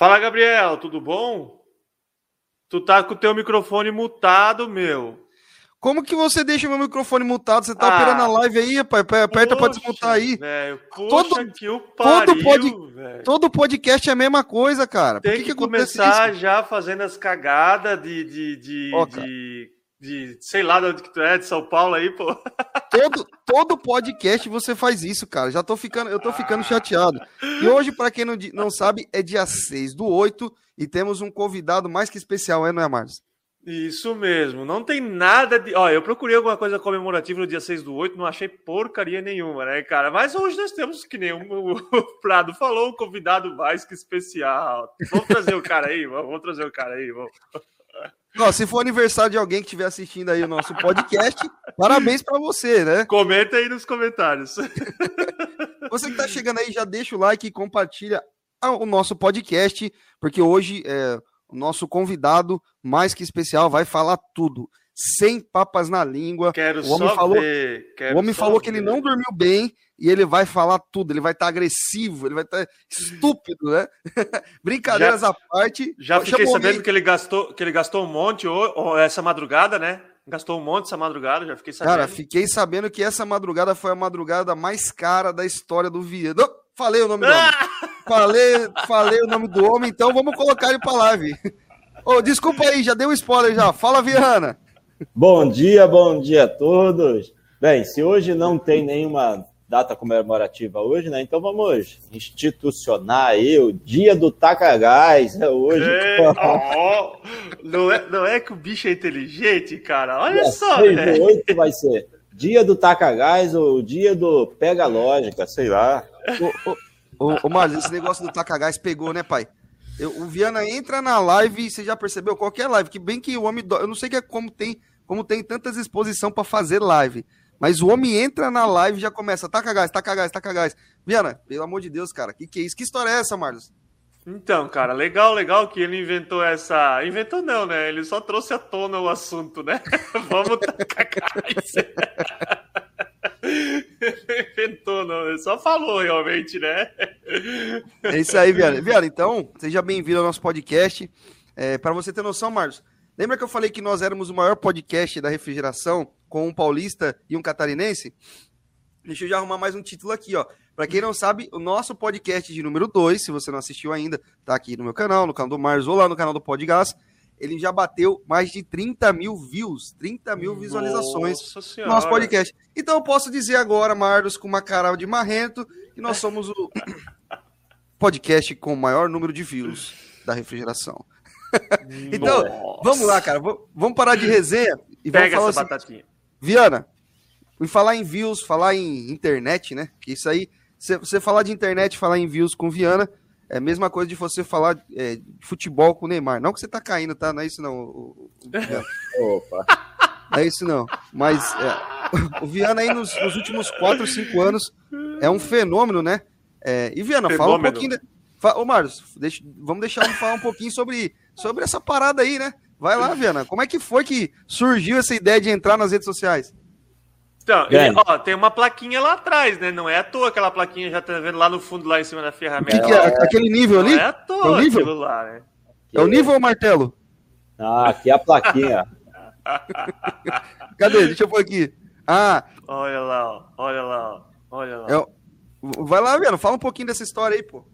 Fala, Gabriel, tudo bom? Tu tá com o teu microfone mutado, meu. Como que você deixa meu microfone mutado? Você tá ah, operando a live aí, rapaz? Aperta pra desmutar aí. Véio, todo, que o pariu, todo, pod, todo podcast é a mesma coisa, cara. Tem que, que, começar já fazendo as cagadas de, de, de, oh, de, de, sei lá de onde que tu é, de São Paulo aí, pô. Todo, todo podcast você faz isso, cara. Já tô ficando, eu tô ficando chateado. E hoje, para quem não, não sabe, é dia 6 do 8 e temos um convidado mais que especial, é, não é, Marcos? Isso mesmo, não tem nada de. Ó, eu procurei alguma coisa comemorativa no dia 6 do 8, não achei porcaria nenhuma, né, cara? Mas hoje nós temos, que nem o Prado falou, um convidado mais que especial. Vamos trazer o cara aí, vamos trazer o cara aí, vamos. Ó, se for aniversário de alguém que estiver assistindo aí o nosso podcast, parabéns para você, né? Comenta aí nos comentários. Você que está chegando aí, já deixa o like e compartilha o nosso podcast, porque hoje é, o nosso convidado, mais que especial, vai falar tudo. Sem papas na língua. Quero o homem só falou, ver. Quero o homem falou que ele não dormiu bem e ele vai falar tudo. Ele vai estar tá agressivo, ele vai estar tá estúpido, né? Brincadeiras já, à parte. Já fiquei sabendo que ele gastou, que ele gastou um monte essa madrugada, né? Gastou um monte essa madrugada, já fiquei sabendo. Cara, fiquei sabendo que essa madrugada foi a madrugada mais cara da história do Viana. Falei o nome do homem. Falei, falei o nome do homem, então vamos colocar ele para live. Oh, desculpa aí, já deu um spoiler já. Fala, Viana. Bom dia, bom dia a todos. Bem, se hoje não tem nenhuma data comemorativa hoje, né? Então vamos institucionar aí o dia do Takagás, é hoje. É, oh, não, é, não é que o bicho é inteligente, cara? Olha dia só, velho. 8 vai ser dia do Takagás ou dia do Pega Lógica, sei lá. Ô, ô, ô Marlos, esse negócio do Takagás pegou, né, pai? Eu, o Viana entra na live e você já percebeu qualquer live, que bem que o homem. Do... Eu não sei que é como tem, como tem tantas exposição para fazer live. Mas o homem entra na live e já começa, taca gás, taca gás, taca gás. Viana, pelo amor de Deus, cara, que que é isso? Que história é essa, Marlos? Então, cara, legal, legal que ele inventou essa. Inventou não, né? Ele só trouxe à tona o assunto, né? Vamos tacar gás. inventou, não. Ele só falou realmente, né? É isso aí, Viana. Viana, então, seja bem-vindo ao nosso podcast. É, Para você ter noção, Marlos, lembra que eu falei que nós éramos o maior podcast da refrigeração com um paulista e um catarinense? Deixa eu já arrumar mais um título aqui, ó. Para quem não sabe, o nosso podcast de número 2, se você não assistiu ainda, tá aqui no meu canal, no canal do Marlos ou lá no canal do Podgas. Ele já bateu mais de 30 mil views, 30 mil visualizações no nosso podcast. Então eu posso dizer agora, Marlos, com uma cara de marrento, que nós somos o podcast com o maior número de views da refrigeração. então, Nossa. vamos lá, cara. Vamos parar de resenha e Pega vamos falar essa assim, batatinha. Viana, e falar em views, falar em internet, né? Que isso aí, você falar de internet, falar em views com Viana, é a mesma coisa de você falar é, de futebol com o Neymar. Não que você tá caindo, tá? Não é isso não. O, o, Opa. Não é isso não. Mas é, o Viana aí nos, nos, últimos 4, 5 anos é um fenômeno, né? É, e Viana, fenômeno. fala um pouquinho. De, fa, ô, Marcos, deixa, vamos deixar ele falar um pouquinho sobre, sobre essa parada aí, né? Vai lá, Viana. Como é que foi que surgiu essa ideia de entrar nas redes sociais? Então, ele, ó, tem uma plaquinha lá atrás, né? Não é à toa aquela plaquinha, já tá vendo lá no fundo, lá em cima da ferramenta. Que, que, é? Aquele nível ali? Não é à toa é o nível? lá, né? É o nível ou o martelo? Ah, aqui é a plaquinha. Cadê? Deixa eu pôr aqui. Ah. Olha lá, ó. olha lá, ó. olha lá. É, vai lá, Viano, fala um pouquinho dessa história aí, pô.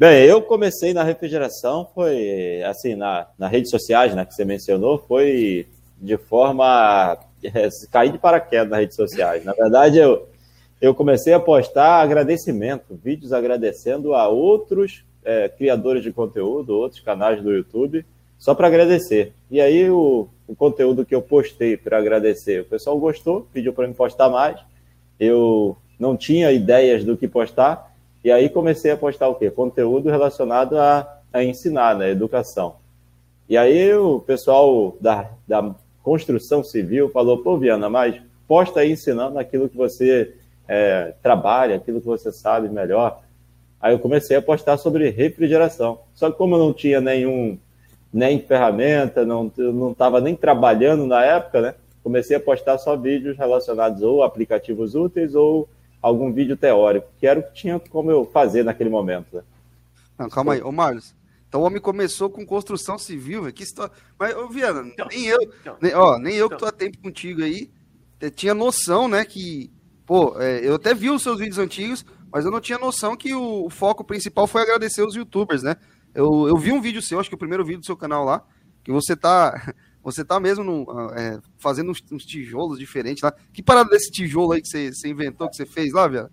Bem, eu comecei na refrigeração, foi assim, na, nas redes sociais, né, que você mencionou, foi de forma é, cair de paraquedas nas redes sociais. Na verdade, eu, eu comecei a postar agradecimento, vídeos agradecendo a outros é, criadores de conteúdo, outros canais do YouTube, só para agradecer. E aí o, o conteúdo que eu postei para agradecer, o pessoal gostou, pediu para me postar mais. Eu não tinha ideias do que postar, e aí comecei a postar o quê? Conteúdo relacionado a, a ensinar, né? Educação. E aí o pessoal da, da construção civil falou, pô, Viana, mas posta aí ensinando aquilo que você é, trabalha, aquilo que você sabe melhor. Aí eu comecei a postar sobre refrigeração. Só que como eu não tinha nenhum nem ferramenta, não estava nem trabalhando na época, né? Comecei a postar só vídeos relacionados ou aplicativos úteis ou algum vídeo teórico, que era o que tinha como eu fazer naquele momento. Né? Não, calma aí, ô Marlos, Então o homem começou com construção civil, velho. Que história. Mas, ô, Viana, Então, nem eu, então. nem, ó, nem eu que Então. tô há tempo contigo aí, tinha noção, né, que. Pô, é, eu até vi os seus vídeos antigos, mas eu não tinha noção que o, o foco principal foi agradecer os youtubers, né? Eu, eu vi um vídeo seu, acho que o primeiro vídeo do seu canal lá, que você tá. Você tá mesmo num, ah, é, fazendo uns, uns tijolos diferentes lá. Que parada desse tijolo aí que você, você inventou, que você fez lá, Viana?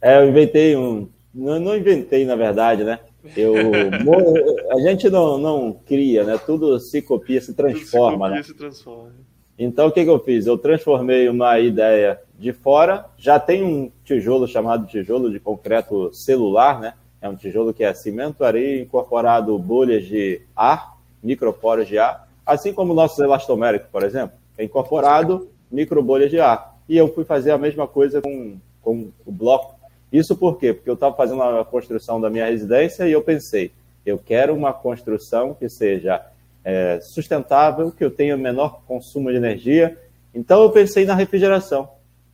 É, eu inventei um. Não, não inventei, na verdade, né? Eu, a gente não, não cria, né? Tudo se copia, se transforma, né? Se transforma. Então, o que, que eu fiz? Eu transformei uma ideia de fora. Já tem um tijolo chamado tijolo de concreto celular, né? É um tijolo que é cimento, areia, incorporado bolhas de ar, microporos de ar, assim como o nosso elastomérico, por exemplo. É incorporado microbolhas de ar. E eu fui fazer a mesma coisa com, com o bloco. Isso por quê? Porque eu estava fazendo a construção da minha residência e eu pensei, eu quero uma construção que seja é, sustentável, que eu tenha menor consumo de energia. Então eu pensei na refrigeração.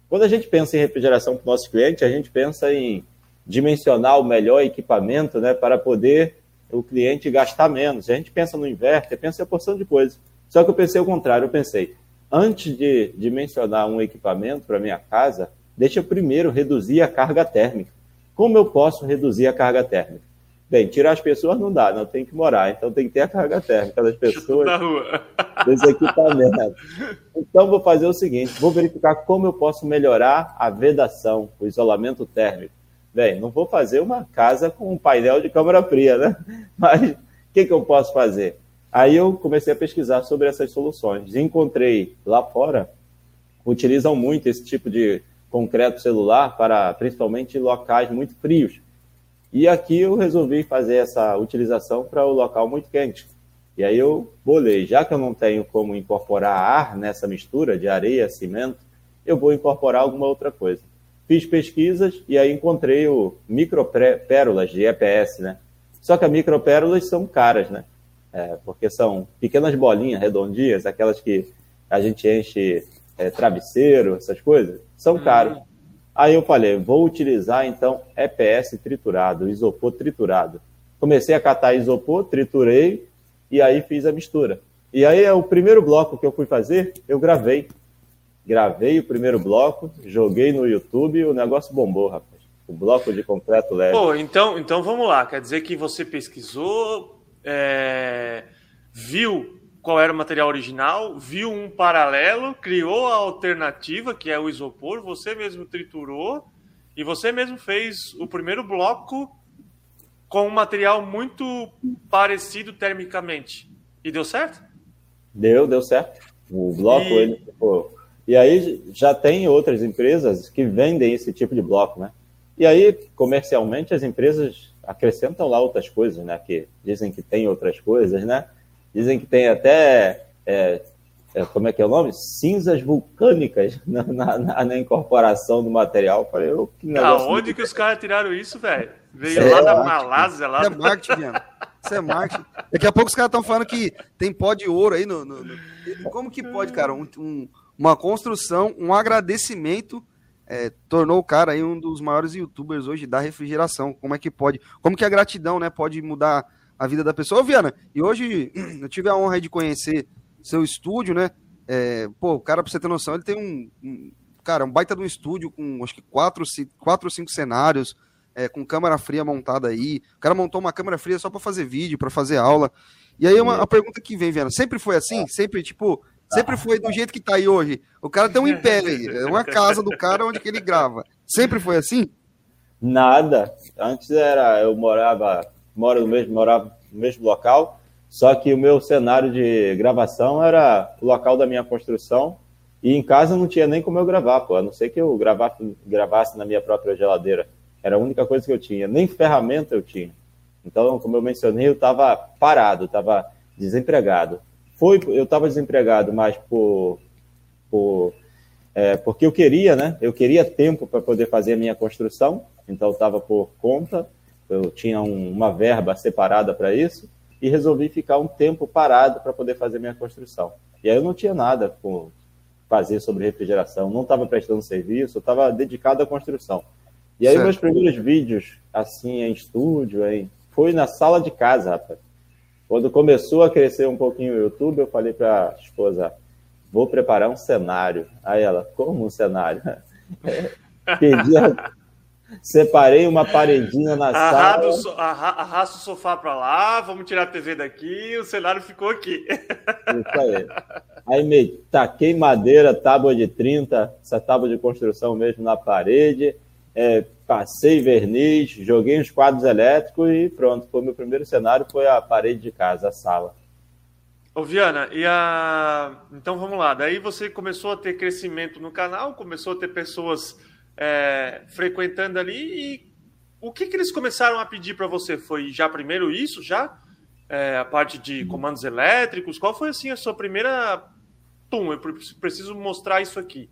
Quando a gente pensa em refrigeração para o nosso cliente, a gente pensa em dimensionar o melhor equipamento né, para poder o cliente gastar menos. A gente pensa no inverter, pensa em porção de coisas. Só que eu pensei o contrário, eu pensei, antes de dimensionar um equipamento para minha casa, deixa eu primeiro reduzir a carga térmica. Como eu posso reduzir a carga térmica? Bem, tirar as pessoas não dá, não tem que morar, então tem que ter a carga térmica das pessoas dos equipamentos. Então, vou fazer o seguinte: vou verificar como eu posso melhorar a vedação, o isolamento térmico. Bem, não vou fazer uma casa com um painel de câmara fria, né? Mas o que, que eu posso fazer? Aí eu comecei a pesquisar sobre essas soluções. Encontrei lá fora, utilizam muito esse tipo de concreto celular para principalmente locais muito frios. E aqui eu resolvi fazer essa utilização para o local muito quente. E aí eu bolei, já que eu não tenho como incorporar ar nessa mistura de areia, cimento, eu vou incorporar alguma outra coisa. Fiz pesquisas e aí encontrei o micropérolas de EPS, né? Só que as micropérolas são caras, né? É, porque são pequenas bolinhas redondinhas, aquelas que a gente enche é, travesseiro, essas coisas, são caras. Aí eu falei, vou utilizar então EPS triturado, isopor triturado. Comecei a catar isopor, triturei e aí fiz a mistura. E aí é o primeiro bloco que eu fui fazer, eu gravei. Gravei o primeiro bloco, joguei no YouTube e o negócio bombou, rapaz. O bloco de concreto leve. Pô, então, então vamos lá. Quer dizer que você pesquisou, é, viu qual era o material original, viu um paralelo, criou a alternativa, que é o isopor, você mesmo triturou e você mesmo fez o primeiro bloco com um material muito parecido termicamente. E deu certo? Deu, deu certo. O bloco, E- ele ficou. E aí já tem outras empresas que vendem esse tipo de bloco, né? E aí, comercialmente, as empresas acrescentam lá outras coisas, né? Que dizem que tem outras coisas, né? Dizem que tem até. é, é, como é que é o nome? Cinzas vulcânicas na, na- na- na incorporação do material. Eu Falei, eu, que negócio. Aonde que os caras tiraram isso, velho? Veio É, lá da. Malásia, lá Isso é marketing, Viana. Isso é marketing. Daqui a pouco os caras estão falando que tem pó de ouro aí no. no- no- Como que pode, cara? Um- um- uma construção, um agradecimento é, tornou o cara aí um dos maiores youtubers hoje da refrigeração. Como é que pode? Como que a gratidão, né, pode mudar a vida da pessoa? Ô, Viana, e hoje eu tive a honra de conhecer seu estúdio, né? É, pô, o cara, pra você ter noção, ele tem um, um- cara, um baita de um estúdio com acho que quatro, quatro ou cinco cenários, é, com câmera fria montada aí. O cara montou uma câmera fria só para fazer vídeo, para fazer aula. E aí uma, a pergunta que vem, Viana, sempre foi assim? Sempre, tipo, sempre foi do jeito que tá aí hoje? O cara tem um império aí, é uma casa do cara onde que ele grava. Sempre foi assim? Nada. Antes era, eu morava, moro no mesmo, morava no mesmo local, só que o meu cenário de gravação era o local da minha construção e em casa não tinha nem como eu gravar, pô, a não ser que eu gravasse, gravasse na minha própria geladeira. Era a única coisa que eu tinha, nem ferramenta eu tinha. Então, como eu mencionei, eu estava parado, estava desempregado. Foi, eu estava desempregado, mas por, por é, porque eu queria, né? Eu queria tempo para poder fazer a minha construção, então eu estava por conta, eu tinha um, uma verba separada para isso e resolvi ficar um tempo parado para poder fazer minha construção. E aí eu não tinha nada por fazer sobre refrigeração, não estava prestando serviço, estava dedicado à construção. E aí Certo. meus primeiros vídeos, assim, em estúdio, em foi na sala de casa, rapaz. Quando começou a crescer um pouquinho o YouTube, eu falei para a esposa, vou preparar um cenário. Aí ela, como um cenário? Pedi, separei uma paredinha na Arrado, sala. arrasta o sofá para lá, vamos tirar a TV daqui, o cenário ficou aqui. Isso aí. Aí me taquei madeira, tábua de 30, essa tábua de construção mesmo na parede, é, passei verniz, joguei os quadros elétricos e pronto. Foi meu primeiro cenário, foi a parede de casa, a sala. Ô Viana, e a... então vamos lá. Daí você começou a ter crescimento no canal, começou a ter pessoas é, frequentando ali e o que, que eles começaram a pedir para você? Foi já primeiro isso, já? É, a parte de comandos elétricos? Qual foi assim a sua primeira... Pum, eu preciso mostrar isso aqui.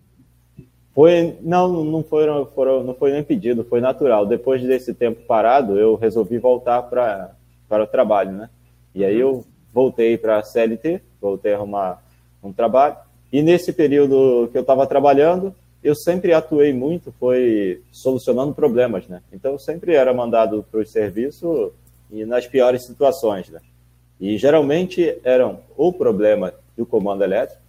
Foi, não, não foram, foram, não foi nem pedido, foi natural. Depois desse tempo parado, eu resolvi voltar para para o trabalho, né? E aí eu voltei para a CLT, voltei a arrumar um trabalho. E nesse período que eu estava trabalhando, eu sempre atuei muito, foi solucionando problemas, né? Então eu sempre era mandado para o serviço e nas piores situações, né? E geralmente eram ou problema do comando elétrico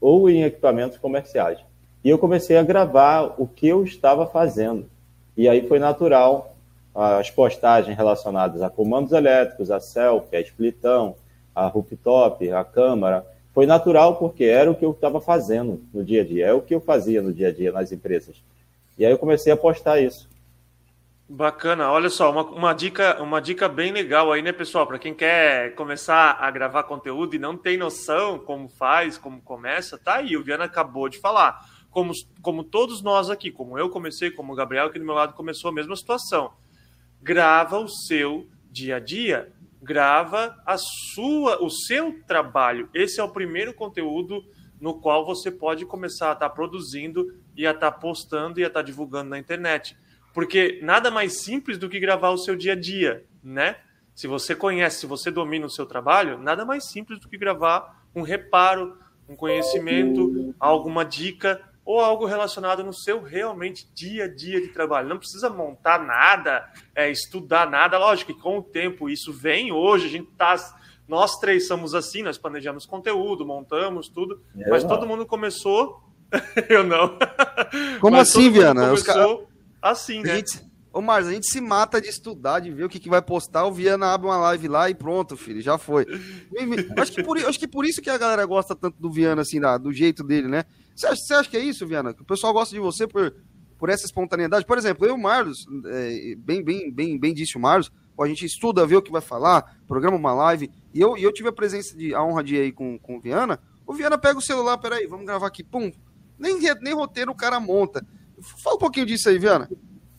ou em equipamentos comerciais. E eu comecei a gravar o que eu estava fazendo. E aí foi natural as postagens relacionadas a comandos elétricos, a selfie, a splitão, a rooftop, a câmara. Foi natural porque era o que eu estava fazendo no dia a dia, é o que eu fazia no dia a dia nas empresas. E aí eu comecei a postar isso. Bacana, olha só, uma, uma, dica, uma dica bem legal aí, né, pessoal? Para quem quer começar a gravar conteúdo e não tem noção como faz, como começa, tá aí, o Viana acabou de falar. Como, como todos nós aqui, como eu comecei, como o Gabriel aqui do meu lado começou a mesma situação. Grava o seu dia a dia grava a sua, o seu trabalho. Esse é o primeiro conteúdo no qual você pode começar a estar tá produzindo e a estar tá postando e a estar tá divulgando na internet. Porque nada mais simples do que gravar o seu dia a dia, né? Se você conhece, se você domina o seu trabalho, nada mais simples do que gravar um reparo, um conhecimento, alguma dica ou algo relacionado no seu realmente dia a dia de trabalho. Não precisa montar nada, é, estudar nada. Lógico que com o tempo isso vem. Hoje a gente tá. Nós três somos assim, nós planejamos conteúdo, montamos tudo, é mas todo mundo começou. Eu não. Como mas assim, Viana? Começou assim, né? Gente... Ô, Marcos, a gente se mata de estudar, de ver o que, que vai postar. O Viana abre uma live lá e pronto, filho, já foi. acho, que por, acho que por isso que a galera gosta tanto do Viana, assim, do jeito dele, né? Você acha, acha que é isso, Viana? Que o pessoal gosta de você por, por essa espontaneidade? Por exemplo, eu e o Marlos, é, bem, bem, bem, bem disse o Marlos, a gente estuda, vê o que vai falar, programa uma live, e eu, e eu tive a presença de a honra de ir aí com, com o Viana. O Viana pega o celular, peraí, vamos gravar aqui, pum. Nem, nem roteiro o cara monta. Fala um pouquinho disso aí, Viana.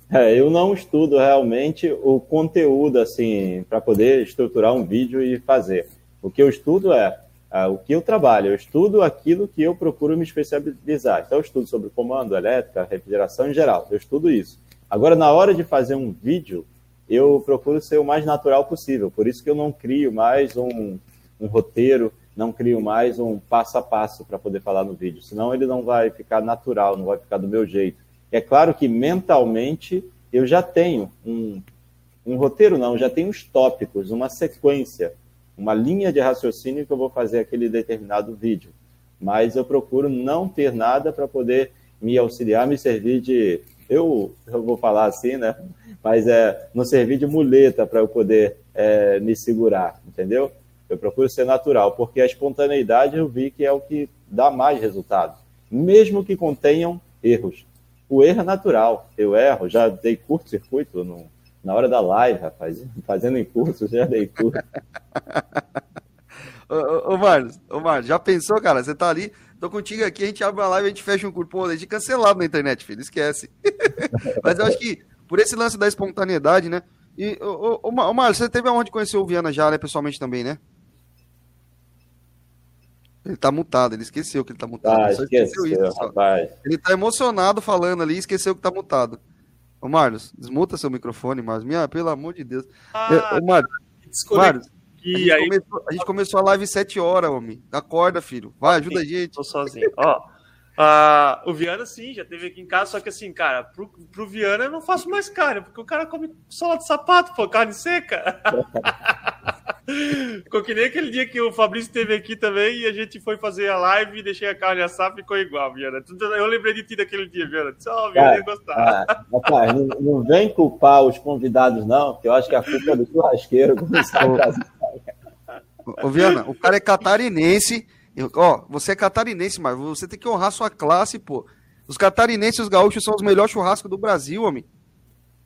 É, eu não estudo realmente o conteúdo, assim, para poder estruturar um vídeo e fazer. O que eu estudo é ah, o que eu trabalho, eu estudo aquilo que eu procuro me especializar. Então, eu estudo sobre comando, elétrica, refrigeração em geral, eu estudo isso. Agora, na hora de fazer um vídeo, eu procuro ser o mais natural possível. Por isso que eu não crio mais um, um roteiro, não crio mais um passo a passo para poder falar no vídeo. Senão ele não vai ficar natural, não vai ficar do meu jeito. É claro que mentalmente eu já tenho um, um roteiro, não, já tenho uns tópicos, uma sequência uma linha de raciocínio que eu vou fazer aquele determinado vídeo. Mas eu procuro não ter nada para poder me auxiliar, me servir de. Eu, eu vou falar assim, né? Mas é não servir de muleta para eu poder é, me segurar, entendeu? Eu procuro ser natural, porque a espontaneidade eu vi que é o que dá mais resultado, mesmo que contenham erros. O erro é natural, eu erro, já dei curto-circuito no, na hora da live, rapaz, fazendo em curso, já dei curso. ô, ô, Marlos, ô, Marlos, já pensou, cara? Você tá ali, tô contigo aqui, a gente abre uma live, a gente fecha um curso. Pô, a gente cancelado na internet, filho, esquece. Mas eu acho que por esse lance da espontaneidade, né? E, ô, ô, ô Marlos, você teve aonde conhecer o Viana já, né, pessoalmente também, né? Ele tá mutado, ele esqueceu que ele tá mutado. Ah, esqueceu, esqueceu isso, rapaz. Ele tá emocionado falando ali, esqueceu que tá mutado. Ô, Marlos, desmuta seu microfone, Marlos. Minha, pelo amor de Deus. Ah, Ô, Marlos, Marlos a, gente aí... começou, a gente começou a live 7 horas, homem. Acorda, filho. Vai, ajuda a gente. Tô sozinho. Ó, Ah, o Viana, sim, já teve aqui em casa, só que assim, cara, pro, pro Viana eu não faço mais carne, porque o cara come sola de sapato, pô, carne seca. ficou que nem aquele dia que o Fabrício esteve aqui também e a gente foi fazer a live e deixei a carne assar, ficou igual, Viana. Eu lembrei de ti daquele dia, Viana. Só, oh, Viana ia gostar. Ah, rapaz, não, não, vem culpar os convidados, não, porque eu acho que a culpa é do churrasqueiro começar a Ô, Viana, o cara é catarinense. Eu, ó, você é catarinense, mas você tem que honrar sua classe, pô. Os catarinenses e os gaúchos são os melhores churrascos do Brasil, homem.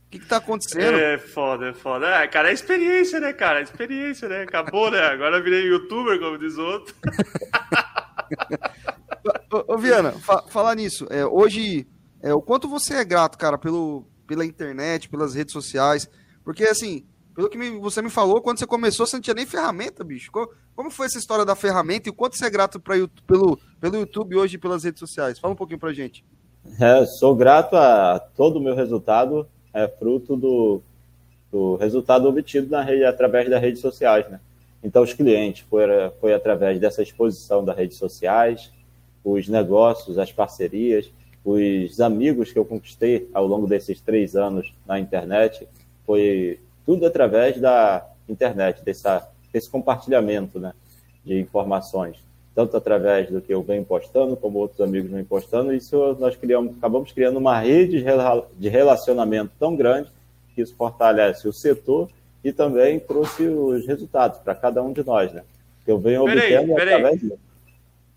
O que, que tá acontecendo? É foda, é foda. É, cara, é experiência, né, cara? É experiência, né? Acabou, né? Agora eu virei youtuber, como diz outro. ô, ô, Viana, fa falar nisso, é, hoje, é, o quanto você é grato, cara, pelo, pela internet, pelas redes sociais, porque, assim, pelo que me, você me falou, quando você começou, você não tinha nem ferramenta, bicho. Como, como foi essa história da ferramenta e o quanto você é grato pra, pelo, pelo YouTube hoje e pelas redes sociais? Fala um pouquinho pra gente. É, sou grato a todo o meu resultado é fruto do, do resultado obtido na rede, através das redes sociais, né? Então, os clientes foi, foi através dessa exposição das redes sociais, os negócios, as parcerias, os amigos que eu conquistei ao longo desses três anos na internet, foi tudo através da internet, dessa, desse compartilhamento né, de informações, tanto através do que eu venho postando, como outros amigos vêm postando. Isso nós criamos, acabamos criando uma rede de relacionamento tão grande que isso fortalece o setor e também trouxe os resultados para cada um de nós, né? Que eu venho peraí, obtendo peraí. através disso.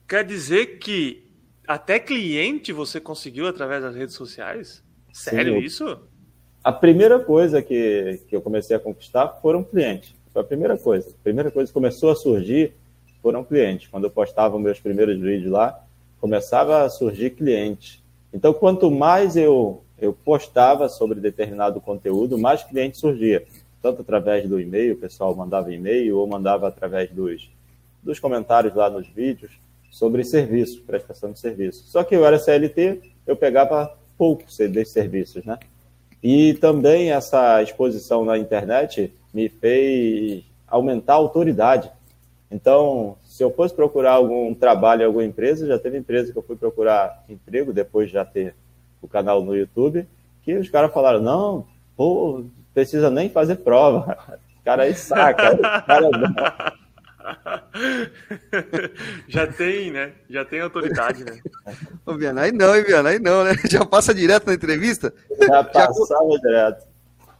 Quer dizer que até cliente você conseguiu através das redes sociais? Sério Sim, isso? A primeira coisa que, que eu comecei a conquistar foram clientes. Foi a primeira coisa. A primeira coisa que começou a surgir foram clientes. Quando eu postava meus primeiros vídeos lá, começava a surgir clientes. Então, quanto mais eu, eu postava sobre determinado conteúdo, mais cliente surgia tanto através do e-mail, o pessoal mandava e-mail ou mandava através dos, dos comentários lá nos vídeos sobre serviços, prestação de serviços. Só que eu era CLT, eu pegava poucos desses serviços, né? E também essa exposição na internet me fez aumentar a autoridade. Então, se eu fosse procurar algum trabalho em alguma empresa, já teve empresa que eu fui procurar emprego depois de já ter o canal no YouTube, que os caras falaram: não, pô, precisa nem fazer prova. O cara aí saca. Cara... Já tem, né? Já tem autoridade, né? Ô, Viana, aí não, hein, Viana? Aí não, né? Já passa direto na entrevista? Já passava já... direto.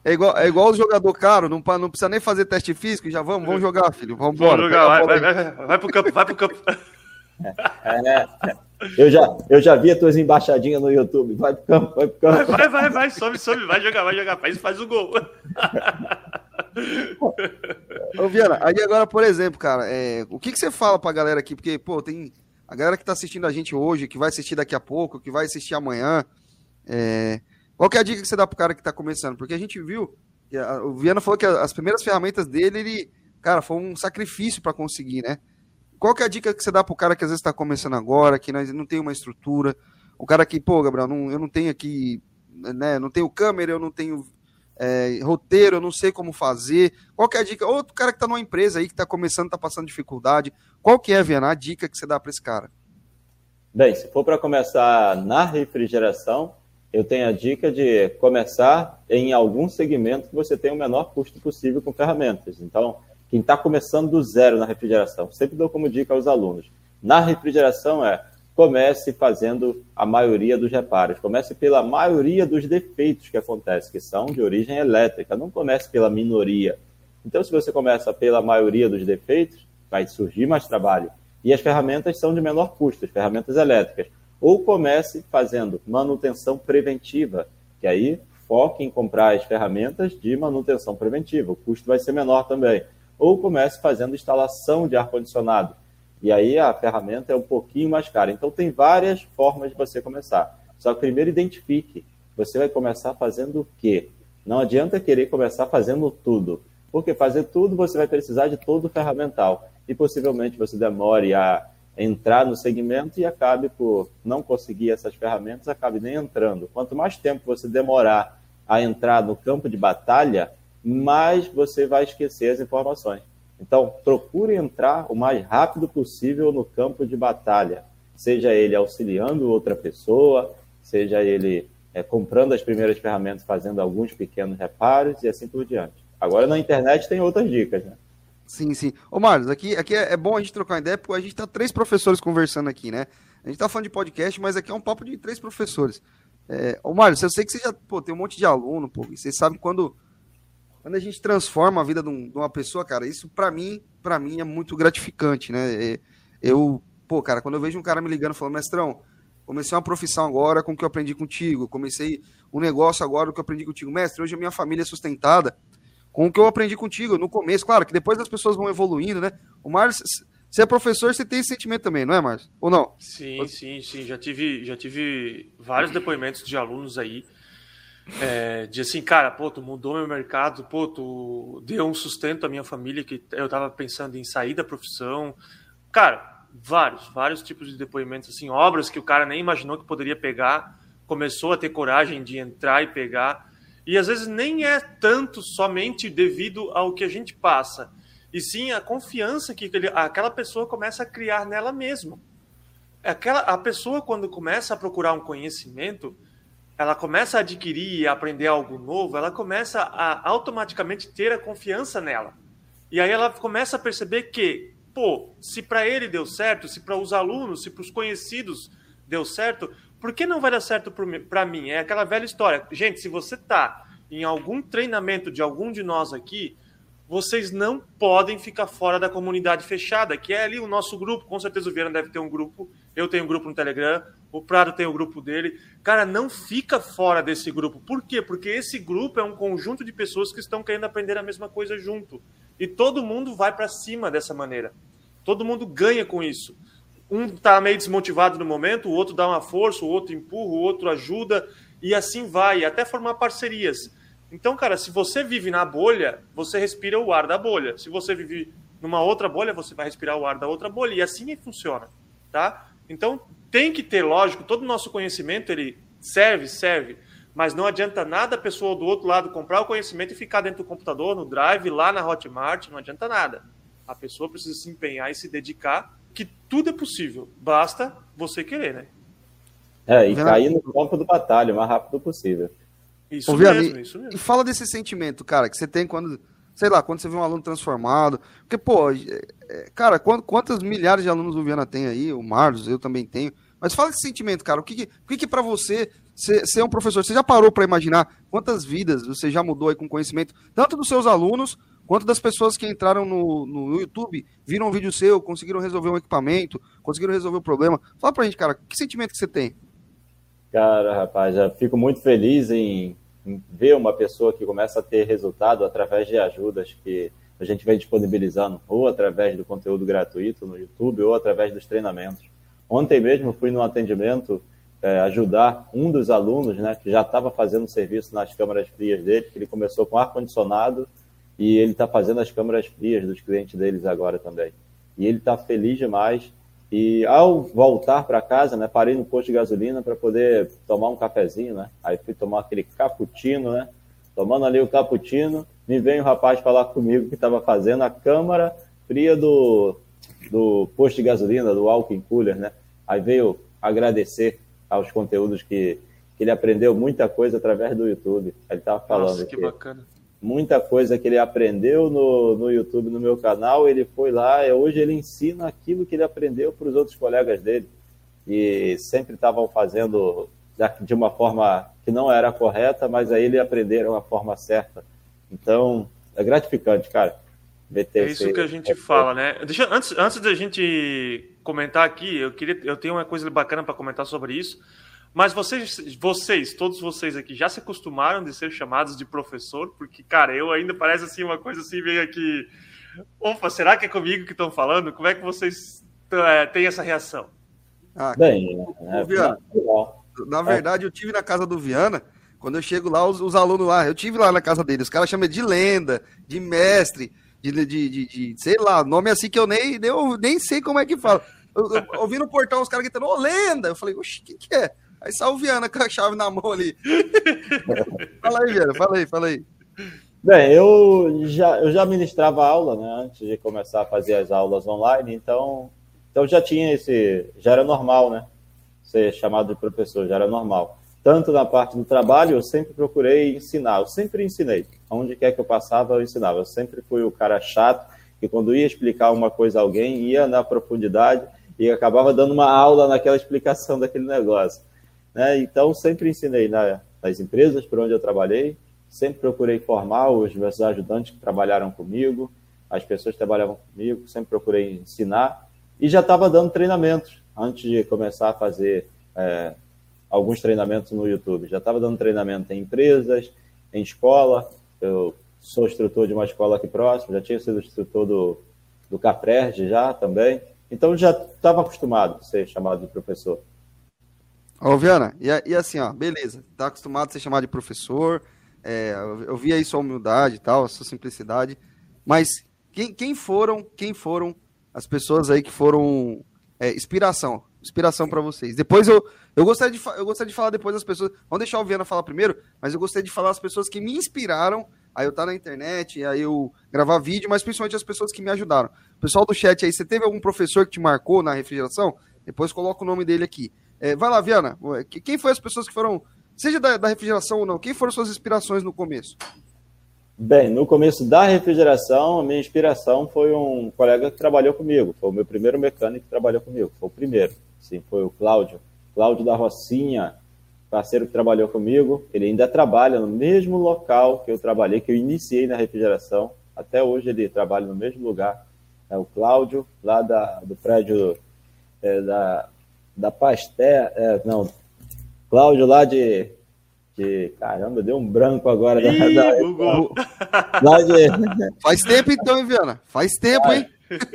É igual, é igual o jogador caro, não, não precisa nem fazer teste físico, já vamos, vamos jogar, filho. Vamos embora. Vai, vai, vai, vai pro campo, vai pro campo. É, é, eu, já, eu já vi as tuas embaixadinhas no YouTube. Vai pro campo, vai pro campo. Vai, vai, vai, sobe, sobe, vai jogar, vai jogar. Faz, faz o gol. Ô, Viana, aí agora, por exemplo, cara, é, o que, que você fala pra galera aqui? Porque, pô, tem a galera que tá assistindo a gente hoje, que vai assistir daqui a pouco, que vai assistir amanhã. É, qual que é a dica que você dá pro cara que tá começando? Porque a gente viu, a, o Viana falou que as primeiras ferramentas dele, ele, cara, foi um sacrifício para conseguir, né? Qual que é a dica que você dá pro cara que às vezes está começando agora, que não tem uma estrutura? O cara que, pô, Gabriel, não, eu não tenho aqui, né, não tenho câmera, eu não tenho é, roteiro, eu não sei como fazer. Qual que é a dica? Outro cara que está numa empresa aí, que está começando, está passando dificuldade. Qual que é, Viana, a dica que você dá para esse cara? Bem, se for para começar na refrigeração, eu tenho a dica de começar em algum segmento que você tenha o menor custo possível com ferramentas. Então, quem está começando do zero na refrigeração, sempre dou como dica aos alunos. Na refrigeração é comece fazendo a maioria dos reparos, comece pela maioria dos defeitos que acontecem, que são de origem elétrica, não comece pela minoria. Então, se você começa pela maioria dos defeitos, vai surgir mais trabalho. E as ferramentas são de menor custo, as ferramentas elétricas. Ou comece fazendo manutenção preventiva, que aí foque em comprar as ferramentas de manutenção preventiva. O custo vai ser menor também ou comece fazendo instalação de ar-condicionado. E aí a ferramenta é um pouquinho mais cara. Então tem várias formas de você começar. Só que primeiro identifique. Você vai começar fazendo o quê? Não adianta querer começar fazendo tudo. Porque fazer tudo você vai precisar de todo o ferramental. E possivelmente você demore a entrar no segmento e acabe por não conseguir essas ferramentas, acabe nem entrando. Quanto mais tempo você demorar a entrar no campo de batalha, mais você vai esquecer as informações. Então, procure entrar o mais rápido possível no campo de batalha. seja ele auxiliando outra pessoa, seja ele é, comprando as primeiras ferramentas, fazendo alguns pequenos reparos e assim por diante. Agora na internet tem outras dicas, né? Sim, sim. Ô, Marlos, aqui, aqui é, é bom a gente trocar ideia, porque a gente tá três professores conversando aqui, né? A gente tá falando de podcast, mas aqui é um papo de três professores. É, ô, Marlos, eu sei que você já pô, tem um monte de aluno, pô, e vocês sabem quando, quando a gente transforma a vida de, um, de uma pessoa, cara, isso para mim, para mim é muito gratificante, né? É, eu, pô, cara, quando eu vejo um cara me ligando falando, mestrão, comecei uma profissão agora com o que eu aprendi contigo, comecei um negócio agora com o que eu aprendi contigo, mestre, hoje a minha família é sustentada com o que eu aprendi contigo no começo. Claro que depois as pessoas vão evoluindo, né? O Marlos, você é professor, você tem esse sentimento também, não é, Marlos? Ou não? Sim, sim, sim. Já tive, já tive vários depoimentos de alunos aí. É, de assim, cara, pô, tu mudou meu mercado, pô, tu deu um sustento à minha família que eu tava pensando em sair da profissão. Cara, vários, vários tipos de depoimentos, assim, obras que o cara nem imaginou que poderia pegar, começou a ter coragem de entrar e pegar. E às vezes nem é tanto somente devido ao que a gente passa, e sim a confiança que ele, aquela pessoa começa a criar nela mesma. Aquela, a pessoa, quando começa a procurar um conhecimento, ela começa a adquirir e aprender algo novo, ela começa a automaticamente ter a confiança nela. E aí ela começa a perceber que, pô, se para ele deu certo, se para os alunos, se para os conhecidos deu certo, por que não vai dar certo para mim? É aquela velha história. Gente, se você está em algum treinamento de algum de nós aqui, vocês não podem ficar fora da comunidade fechada, que é ali o nosso grupo. Com certeza o Vieira deve ter um grupo. Eu tenho um grupo no Telegram. O Prado tem o grupo dele. Cara, não fica fora desse grupo. Por quê? Porque esse grupo é um conjunto de pessoas que estão querendo aprender a mesma coisa junto. E todo mundo vai para cima dessa maneira. Todo mundo ganha com isso um está meio desmotivado no momento, o outro dá uma força, o outro empurra, o outro ajuda, e assim vai, até formar parcerias. Então, cara, se você vive na bolha, você respira o ar da bolha. Se você vive numa outra bolha, você vai respirar o ar da outra bolha, e assim funciona, tá? Então, tem que ter, lógico, todo o nosso conhecimento, ele serve, serve, mas não adianta nada a pessoa do outro lado comprar o conhecimento e ficar dentro do computador, no Drive, lá na Hotmart, não adianta nada. A pessoa precisa se empenhar e se dedicar que tudo é possível, basta você querer, né? É, e cair no campo do batalha o mais rápido possível. Isso, Ô, mesmo, isso mesmo. E fala desse sentimento, cara, que você tem quando, sei lá, quando você vê um aluno transformado. Porque, pô, é, é, cara, quantas milhares de alunos o Viana tem aí, o Marlos, eu também tenho. Mas fala desse sentimento, cara. O que, que, que para você ser, ser um professor, você já parou para imaginar quantas vidas você já mudou aí com conhecimento, tanto dos seus alunos Quanto das pessoas que entraram no, no YouTube, viram um vídeo seu, conseguiram resolver um equipamento, conseguiram resolver o um problema? Fala pra gente, cara, que sentimento que você tem? Cara, rapaz, já fico muito feliz em ver uma pessoa que começa a ter resultado através de ajudas que a gente vem disponibilizando, ou através do conteúdo gratuito no YouTube, ou através dos treinamentos. Ontem mesmo fui no atendimento é, ajudar um dos alunos, né, que já estava fazendo serviço nas câmaras frias dele, que ele começou com ar-condicionado, e ele está fazendo as câmeras frias dos clientes deles agora também. E ele está feliz demais. E ao voltar para casa, né, parei no posto de gasolina para poder tomar um cafezinho, né? Aí fui tomar aquele cappuccino, né? Tomando ali o cappuccino, me vem o rapaz falar comigo que estava fazendo a câmara fria do, do posto de gasolina, do Alkin Cooler, né? Aí veio agradecer aos conteúdos que, que ele aprendeu muita coisa através do YouTube. Ele estava falando. Nossa, que, que bacana muita coisa que ele aprendeu no, no YouTube, no meu canal, ele foi lá e hoje ele ensina aquilo que ele aprendeu para os outros colegas dele. E sempre estavam fazendo de uma forma que não era correta, mas aí ele aprenderam a forma certa. Então, é gratificante, cara. É isso que a gente fala, né? Deixa, antes, antes da gente comentar aqui, eu queria, eu tenho uma coisa bacana para comentar sobre isso. Mas vocês, vocês, todos vocês aqui, já se acostumaram de ser chamados de professor? Porque, cara, eu ainda parece assim uma coisa assim meio aqui. Opa, será que é comigo que estão falando? Como é que vocês é, têm essa reação? Ah, Bem, é, Viana, na verdade, eu tive na casa do Viana. Quando eu chego lá, os, os alunos lá, eu tive lá na casa dele, os caras chamam de lenda, de mestre, de, de, de, de, sei lá, nome assim que eu nem, nem, eu nem sei como é que fala. Eu, eu, eu ouvi no portão os caras gritando, ô lenda! Eu falei, oxe, o que, que é? Aí saiu o Viana com a chave na mão ali. fala aí, Viana, fala aí, fala aí. Bem, eu já, eu já ministrava aula, né, antes de começar a fazer as aulas online, então Então já tinha esse, já era normal, né? Ser chamado de professor, já era normal. Tanto na parte do trabalho, eu sempre procurei ensinar, eu sempre ensinei. Onde quer que eu passava, eu ensinava. Eu sempre fui o cara chato, que quando ia explicar uma coisa a alguém, ia na profundidade e acabava dando uma aula naquela explicação daquele negócio. Né? Então, sempre ensinei na, nas empresas por onde eu trabalhei, sempre procurei formar os meus ajudantes que trabalharam comigo, as pessoas que trabalhavam comigo, sempre procurei ensinar e já estava dando treinamentos antes de começar a fazer é, alguns treinamentos no YouTube. Já estava dando treinamento em empresas, em escola. Eu sou instrutor de uma escola aqui próximo, já tinha sido instrutor do, do já também. Então já estava acostumado a ser chamado de professor. Ô, Viana, e, e assim, ó, beleza, tá acostumado a ser chamado de professor, é, eu vi aí sua humildade e tal, a sua simplicidade, mas quem, quem foram, quem foram as pessoas aí que foram é, inspiração, inspiração para vocês? Depois eu, eu gostaria de eu gostaria de falar depois das pessoas, vamos deixar o Viana falar primeiro, mas eu gostaria de falar as pessoas que me inspiraram aí eu estar tá na internet, aí eu gravar vídeo, mas principalmente as pessoas que me ajudaram. Pessoal do chat aí, você teve algum professor que te marcou na refrigeração? Depois coloca o nome dele aqui. É, vai lá, Viana. Quem foi as pessoas que foram, seja da, da refrigeração ou não, quem foram suas inspirações no começo? Bem, no começo da refrigeração, a minha inspiração foi um colega que trabalhou comigo. Foi o meu primeiro mecânico que trabalhou comigo. Foi o primeiro. Sim, foi o Cláudio. Cláudio da Rocinha, parceiro que trabalhou comigo. Ele ainda trabalha no mesmo local que eu trabalhei, que eu iniciei na refrigeração. Até hoje ele trabalha no mesmo lugar. É o Cláudio, lá da, do prédio é, da da Pasté, é, não, Cláudio lá de, de, caramba, deu um branco agora. Ih, da, da, lá de... Faz tempo então, hein, Viana? Faz tempo, hein?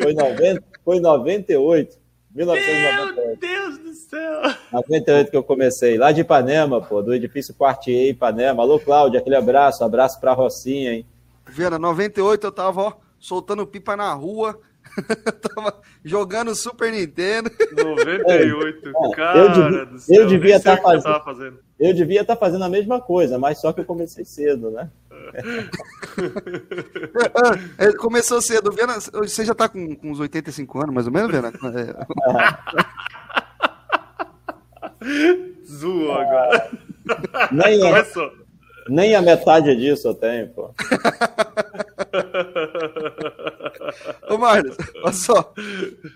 Foi, 90, foi 98. 1998. Meu Deus do céu! 98 que eu comecei, lá de Ipanema, pô, do edifício Quartier Ipanema. Alô, Cláudio, aquele abraço, abraço pra Rocinha, hein? Viana, 98 eu tava, ó, soltando pipa na rua, tava jogando Super Nintendo. 98, é, cara eu devia, do céu. Eu devia estar tá fazendo, fazendo. Eu devia estar tá fazendo a mesma coisa, mas só que eu comecei cedo, né? É, é, começou cedo. Viana, você já está com, com uns 85 anos, mais ou menos, Viana? Zoou agora. Nem Começou. Nem a metade disso eu tenho, pô. Ô, Marlos, olha só.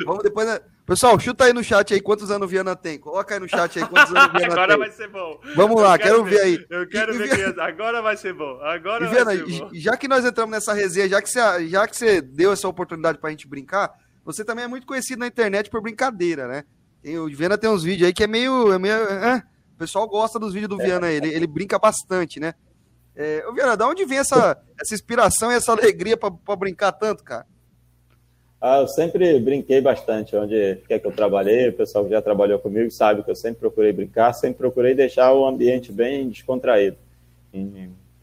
Vamos depois. Né? Pessoal, chuta aí no chat aí quantos anos o Viana tem. Coloca aí no chat aí quantos anos o Viana Agora tem. vai ser bom. Vamos lá, quero, quero ver. aí. Eu quero e, ver Viana... que agora vai ser bom. Agora e, Viana, vai ser bom. Já que nós entramos nessa resenha, já que você, já que você deu essa oportunidade pra gente brincar, você também é muito conhecido na internet por brincadeira, né? Tem, o Viana tem uns vídeos aí que é meio. É meio é, o pessoal gosta dos vídeos do. Viana, ele, ele brinca bastante, né? É, ô Viana, da onde vem essa, essa inspiração e essa alegria para brincar tanto, cara? Ah, eu sempre brinquei bastante. Onde quer que eu trabalhei, o pessoal que já trabalhou comigo sabe que eu sempre procurei brincar, sempre procurei deixar o ambiente bem descontraído.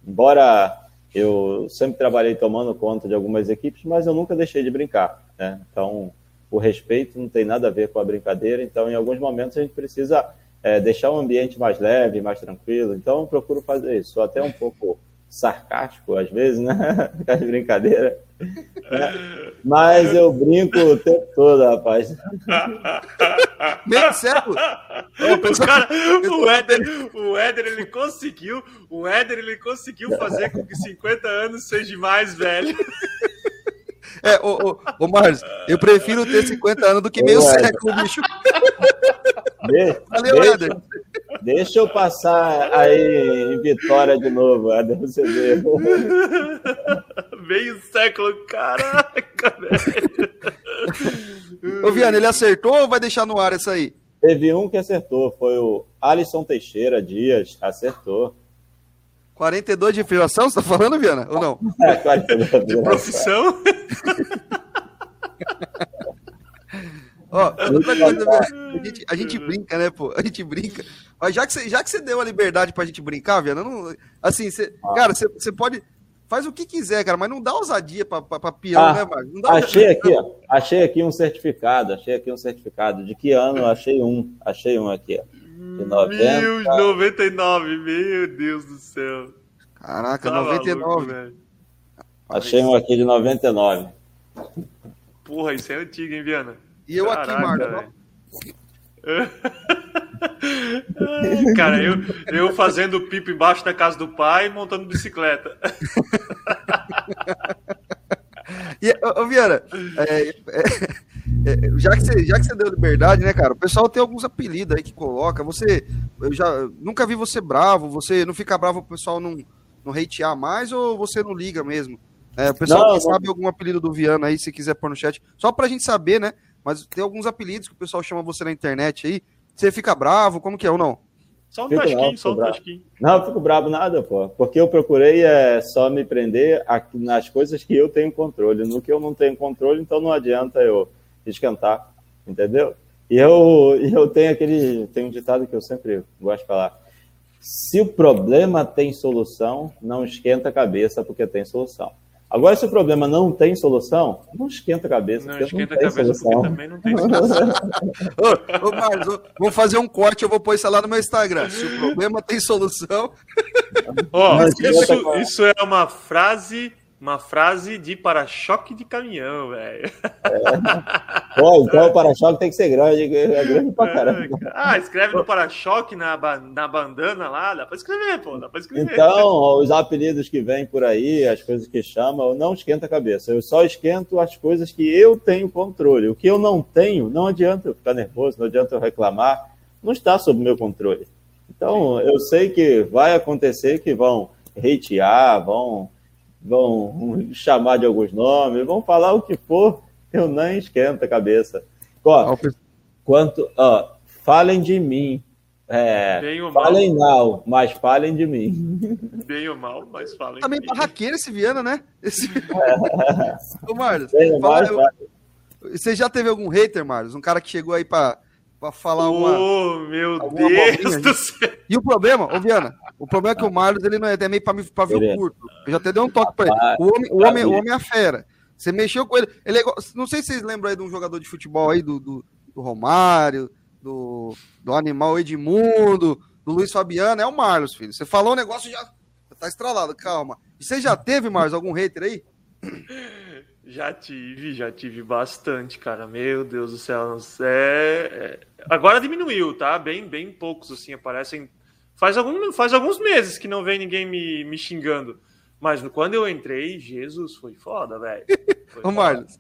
Embora eu sempre trabalhei tomando conta de algumas equipes, mas eu nunca deixei de brincar. Né? Então, o respeito não tem nada a ver com a brincadeira. Então, em alguns momentos, a gente precisa é, deixar o ambiente mais leve, mais tranquilo. Então, eu procuro fazer isso. Sou até um pouco sarcástico, às vezes, né? As brincadeiras. É. Mas eu brinco o tempo todo, rapaz. Meio século. O, cara, o, Éder, o Éder, ele conseguiu, o Éder, ele conseguiu fazer com que 50 anos seja mais velho. É, ô, ô, ô Marcos, eu prefiro ter 50 anos do que meio século, bicho. De, Valeu, deixa, Éder. Deixa eu passar aí em Vitória de novo, Éder, você vê. Meio século, caraca, velho. Ô, Viana, ele acertou ou vai deixar no ar essa aí? Teve um que acertou, foi o Alisson Teixeira Dias, acertou. 42 de filação, você tá falando, Viana? Ou não? É, 42 de profissão? Ó, outra coisa, a gente, a gente brinca, né, pô? A gente brinca. Mas já que você, já que você deu a liberdade pra gente brincar, Viana, não, assim, você, ah. cara, você, você pode. Faz o que quiser, cara, mas não dá ousadia pra, pra, pra peão, ah, né, Marcos? Achei aqui, ó. Achei aqui um certificado, achei aqui um certificado. De que ano? Achei um. Achei um aqui, ó. De 90. 99, meu Deus do céu. Caraca, tá 99. Maluco, Achei um aqui de 99. Porra, isso é antigo, hein, Viana? E eu Caraca, aqui, Marlon. Cara, eu, eu fazendo pipo embaixo da casa do pai montando bicicleta. e, ô, Viana, é, é, é, já, que você, já que você deu liberdade, né, cara? O pessoal tem alguns apelidos aí que coloca. Você, eu já nunca vi você bravo. Você não fica bravo o pessoal não, não hatear mais ou você não liga mesmo? É, o pessoal não, não. sabe algum apelido do Viana aí, se quiser pôr no chat, só pra gente saber, né? Mas tem alguns apelidos que o pessoal chama você na internet aí. Você fica bravo? Como que é ou não? Só um tasquinho, só um tasquinho. Não, eu fico bravo nada, pô. Porque eu procurei é, só me prender aqui, nas coisas que eu tenho controle. No que eu não tenho controle, então não adianta eu esquentar, entendeu? E eu, eu tenho aquele. Tem um ditado que eu sempre gosto de falar. Se o problema tem solução, não esquenta a cabeça porque tem solução. Agora, se o problema não tem solução, não esquenta a cabeça. Não esquenta não a cabeça solução. porque também não tem solução. ô, ô Marcos, vamos fazer um corte, eu vou pôr isso lá no meu Instagram. Se o problema tem solução. Ó, isso, isso é uma frase uma frase de para-choque de caminhão, velho. É. Pô, então o para-choque tem que ser grande, é grande pra caramba. Ah, escreve no para-choque, na, na bandana lá, dá pra escrever, pô, dá pra escrever. Então, os apelidos que vêm por aí, as coisas que chamam, não esquenta a cabeça. Eu só esquento as coisas que eu tenho controle. O que eu não tenho, não adianta eu ficar nervoso, não adianta eu reclamar, não está sob meu controle. Então, eu sei que vai acontecer que vão hatear, vão vão chamar de alguns nomes, vão falar o que for, eu nem esquento a cabeça. Ó, quanto, ó, falem de mim. É, falem mal. mal, mas falem de mim. Bem ou mal, mas falem Também barraqueiro esse Viana, né? Esse... É. Ô, Marlos, fala, eu... você já teve algum hater, Marlos? Um cara que chegou aí para para falar uma. Oh, meu Deus do céu! E o problema, ô Viana, o problema é que o Marlos ele não é, é meio pavio é. curto. Eu já até dei um toque para ele. O homem, o, homem, o homem é a fera. Você mexeu com ele. ele é igual, não sei se vocês lembram aí de um jogador de futebol aí, do, do, do Romário, do, do Animal Edmundo, do Luiz Fabiano. É o Marlos, filho. Você falou um negócio já. Tá estralado, calma. E você já teve, Marlos, algum hater aí? Já tive, já tive bastante, cara. Meu Deus do céu. É, é... Agora diminuiu, tá? Bem, bem poucos, assim, aparecem. Faz, algum, faz alguns meses que não vem ninguém me, me xingando. Mas quando eu entrei, Jesus, foi foda, velho. Ô, Marlos.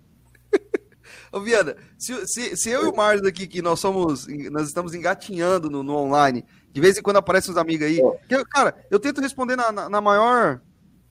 Ô, Viana, se, se, se, eu e o Marlos aqui, que nós somos. Nós estamos engatinhando no, no online, de vez em quando aparecem uns amigos aí. Que, cara, eu tento responder na, na, na maior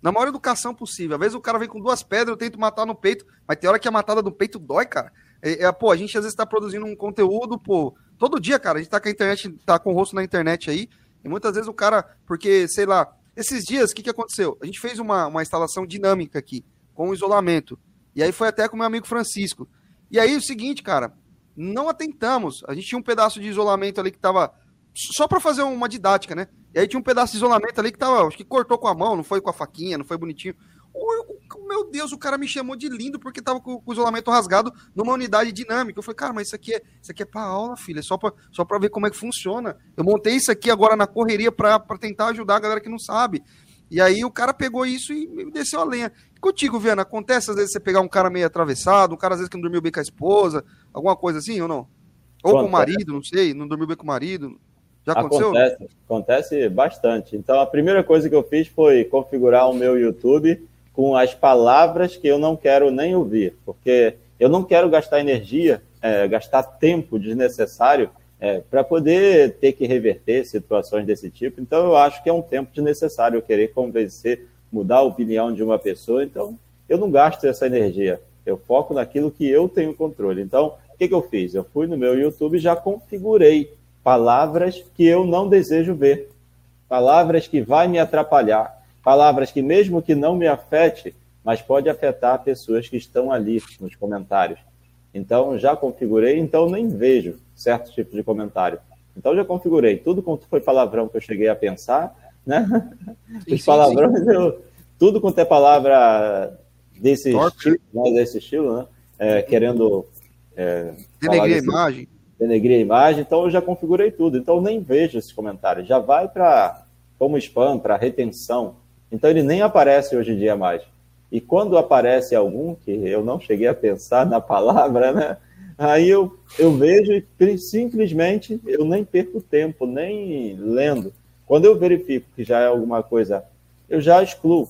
na maior educação possível. Às vezes o cara vem com duas pedras, eu tento matar no peito, mas tem hora que a matada do peito dói, cara. É, é, pô, a gente às vezes tá produzindo um conteúdo, pô, todo dia, cara, a gente tá com a internet, tá com o rosto na internet aí, e muitas vezes o cara, porque, sei lá, esses dias, o que que aconteceu? A gente fez uma, uma instalação dinâmica aqui, com isolamento, e aí foi até com meu amigo Francisco. E aí o seguinte, cara, não atentamos, a gente tinha um pedaço de isolamento ali que tava, só para fazer uma didática, né? E aí tinha um pedaço de isolamento ali que tava, acho que cortou com a mão, não foi com a faquinha, não foi bonitinho. meu Deus, o cara me chamou de lindo porque tava com, o isolamento rasgado numa unidade dinâmica. Eu falei, cara, mas isso aqui é, isso aqui é pra aula, filha, é só pra, só pra ver como é que funciona. Eu montei isso aqui agora na correria pra, pra tentar ajudar a galera que não sabe. E aí o cara pegou isso e me desceu a lenha. E contigo, Viana, acontece às vezes você pegar um cara meio atravessado, um cara às vezes que não dormiu bem com a esposa, alguma coisa assim ou não? Ou com o marido, não sei, não dormiu bem com o marido. Já aconteceu? Acontece, acontece bastante. Então, a primeira coisa que eu fiz foi configurar o meu YouTube com as palavras que eu não quero nem ouvir, porque eu não quero gastar energia, é, gastar tempo desnecessário é, para poder ter que reverter situações desse tipo. Então, eu acho que é um tempo desnecessário eu querer convencer, mudar a opinião de uma pessoa. Então, eu não gasto essa energia. Eu foco naquilo que eu tenho controle. Então, o que, que eu fiz? Eu fui no meu YouTube e já configurei palavras que eu não desejo ver, palavras que vai me atrapalhar, palavras que mesmo que não me afete, mas pode afetar pessoas que estão ali nos comentários. Então já configurei, então nem vejo certos tipos de comentário. Então já configurei tudo quanto foi palavrão que eu cheguei a pensar, né? Sim, Os palavrões. Eu, tudo quanto é palavra desse estilo, né, desse estilo, né? É, querendo é, denegrir a imagem denegrir a imagem, então eu já configurei tudo, então eu nem vejo esses comentários, já vai para como spam, para retenção, então ele nem aparece hoje em dia mais. E quando aparece algum, que eu não cheguei a pensar na palavra, né? Aí eu, eu vejo e simplesmente eu nem perco tempo, nem lendo. Quando eu verifico que já é alguma coisa, eu já excluo.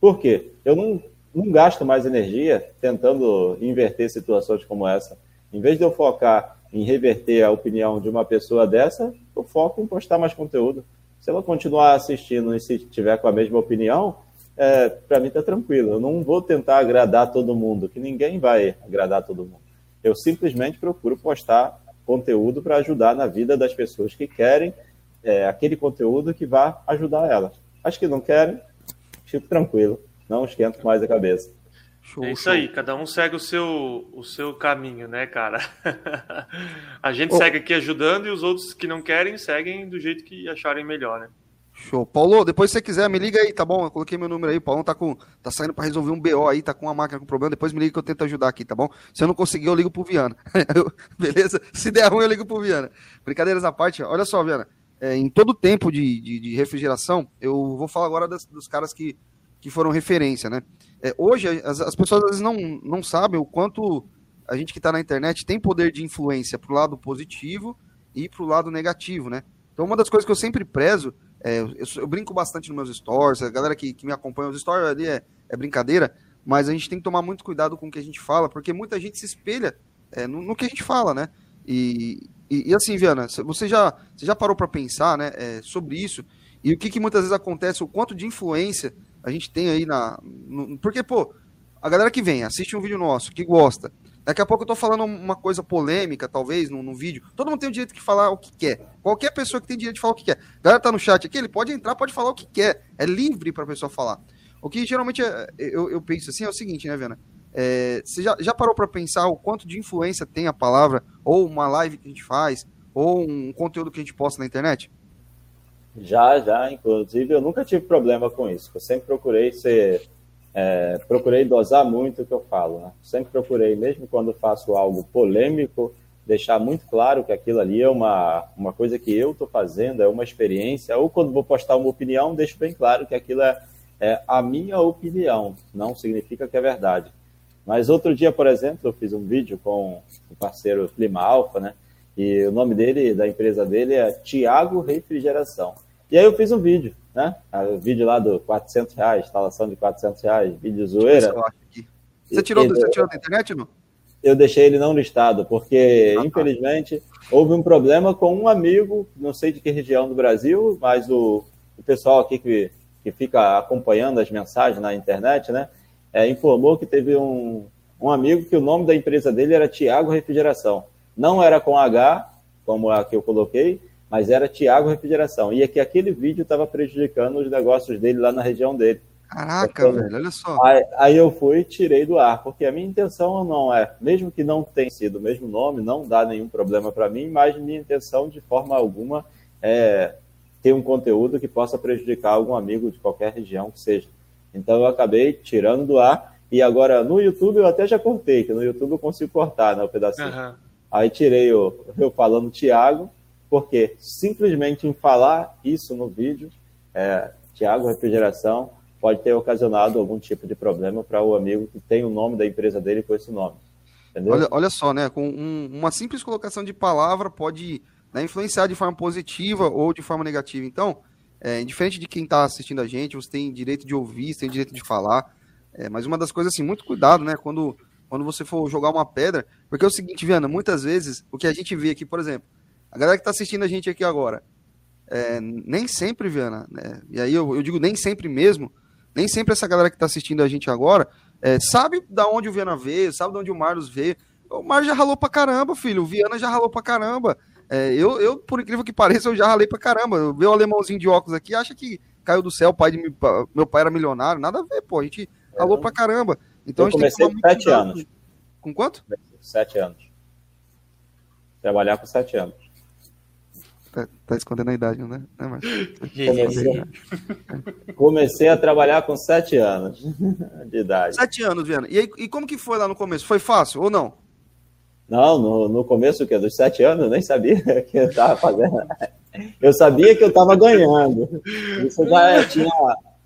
Por quê? Eu não, não gasto mais energia tentando inverter situações como essa. Em vez de eu focar em reverter a opinião de uma pessoa dessa, eu foco em postar mais conteúdo. Se ela continuar assistindo e se tiver com a mesma opinião, é, para mim está tranquilo. Eu não vou tentar agradar todo mundo, que ninguém vai agradar todo mundo. Eu simplesmente procuro postar conteúdo para ajudar na vida das pessoas que querem é, aquele conteúdo que vá ajudar elas. As que não querem, fico tranquilo, não esquento mais a cabeça. Show, é isso show. aí, cada um segue o seu, o seu caminho, né, cara? a gente oh. segue aqui ajudando e os outros que não querem seguem do jeito que acharem melhor, né? Show. Paulo, depois se você quiser, me liga aí, tá bom? Eu coloquei meu número aí. O Paulo tá, com, tá saindo para resolver um BO aí, tá com uma máquina com problema. Depois me liga que eu tento ajudar aqui, tá bom? Se eu não conseguir, eu ligo pro Viana. Beleza? Se der ruim, eu ligo pro Viana. Brincadeiras à parte, olha só, Viana. É, em todo tempo de, de, de, refrigeração, eu vou falar agora das, dos caras que, que foram referência, né? É, hoje, as, as, pessoas às vezes não, não sabem o quanto a gente que está na internet tem poder de influência pro lado positivo e pro lado negativo, né? Então, uma das coisas que eu sempre prezo é, eu, eu, brinco bastante nos meus stories, a galera que, que me acompanha, os stories ali é, é, brincadeira, mas a gente tem que tomar muito cuidado com o que a gente fala, porque muita gente se espelha é, no, no, que a gente fala, né? E, e, e assim, Viana, você já, você já parou para pensar né, é, sobre isso? E o que, que muitas vezes acontece, o quanto de influência a gente tem aí na. No, porque, pô, a galera que vem, assiste um vídeo nosso, que gosta, Daqui a pouco eu tô falando uma coisa polêmica, talvez, no, no vídeo. Todo mundo tem o direito de falar o que quer. Qualquer pessoa que tem direito de falar o que quer. A galera tá no chat aqui, ele pode entrar, pode falar o que quer. É livre pra pessoa falar. O que geralmente é, eu, eu penso assim é o seguinte, né, Viana? É, você já, já parou para pensar o quanto de influência tem a palavra, ou uma live que a gente faz, ou um conteúdo que a gente posta na internet? Já, já. Inclusive, eu nunca tive problema com isso. Eu sempre procurei ser é, procurei dosar muito o que eu falo. Né? Sempre procurei, mesmo quando faço algo polêmico, deixar muito claro que aquilo ali é uma, uma coisa que eu estou fazendo, é uma experiência. Ou quando vou postar uma opinião, deixo bem claro que aquilo é, é a minha opinião, não significa que é verdade. Mas outro dia, por exemplo, eu fiz um vídeo com o parceiro Clima Alfa, né? E o nome dele, da empresa dele é Tiago Refrigeração. E aí eu fiz um vídeo né? O vídeo lá do 400 reais, instalação de 400 reais, vídeo zoeira. Você tirou, você tirou da internet, não? Eu deixei ele não listado, porque, ah, tá. infelizmente, houve um problema com um amigo, não sei de que região do Brasil, mas o, o pessoal aqui que, que fica acompanhando as mensagens na internet, né? É, informou que teve um, um amigo que o nome da empresa dele era Tiago Refrigeração. Não era com H, como a que eu coloquei, mas era Tiago Refrigeração. E é que aquele vídeo estava prejudicando os negócios dele lá na região dele. Caraca, então, velho, olha só. Aí, aí, eu fui e tirei do ar, porque a minha intenção não é, mesmo que não tenha sido o mesmo nome, não dá nenhum problema para mim, mas minha intenção de forma alguma é ter um conteúdo que possa prejudicar algum amigo de qualquer região que seja. Então eu acabei tirando do ar e agora no YouTube eu até já cortei, que no YouTube eu consigo cortar né, o pedacinho. Uhum. Aí tirei o, eu falando Tiago porque simplesmente em falar isso no vídeo, é, Tiago Refrigeração pode ter ocasionado algum tipo de problema para o amigo que tem o nome da empresa dele com esse nome. Entendeu? Olha, olha só, né? Com um, uma simples colocação de palavra pode né, influenciar de forma positiva ou de forma negativa. Então, é, diferente de quem está assistindo a gente, você tem direito de ouvir, você tem direito de falar. É, mas uma das coisas, assim, muito cuidado, né? Quando, quando você for jogar uma pedra, porque é o seguinte, Viana, muitas vezes o que a gente vê aqui, por exemplo, a galera que está assistindo a gente aqui agora, é, nem sempre, Viana, né? e aí eu, eu, digo nem sempre mesmo, nem sempre essa galera que está assistindo a gente agora é, sabe da onde o Viana veio, sabe de onde o Marlos veio. O Marlos já ralou pra caramba, filho. O Viana já ralou pra caramba. É, eu, eu, por incrível que pareça, eu já ralei pra caramba. Vê o alemãozinho de óculos aqui, acha que caiu do céu, pai de, meu pai era milionário. Nada a ver, pô. A gente ralou pra caramba. Então eu comecei com sete anos. Com quanto? Sete anos. Trabalhar com sete anos. Tá, tá, escondendo a idade, né, né Comecei, comecei a trabalhar com sete anos de idade. Sete anos, Viana. E, aí, e como que foi lá no começo? Foi fácil ou não? Não, no, no começo, que dos sete anos, eu nem sabia que eu estava fazendo. Eu sabia que eu estava ganhando. Isso já tinha,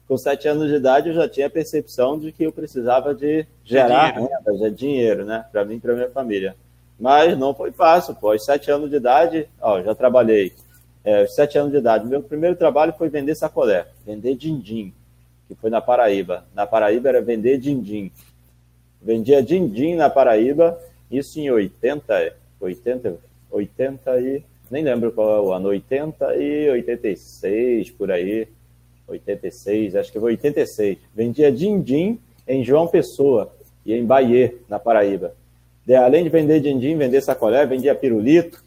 com sete anos de idade, eu já tinha a percepção de que eu precisava de gerar dinheiro. renda, de dinheiro, né, para mim e para minha família. Mas não foi fácil, pô. Aos sete anos de idade, ó, já trabalhei. É, aos sete anos de idade, meu primeiro trabalho foi vender sacolé, vender din-din, que foi na Paraíba. Na Paraíba era vender din-din. Vendia din-din na Paraíba, isso em 80, 80, 80 e... Nem lembro qual é o ano, 80 e 86, por aí. 86, acho que foi 86. Vendia din-din em João Pessoa e em Bahia, na Paraíba. De, além de vender din-din, vender sacolé, vendia pirulito.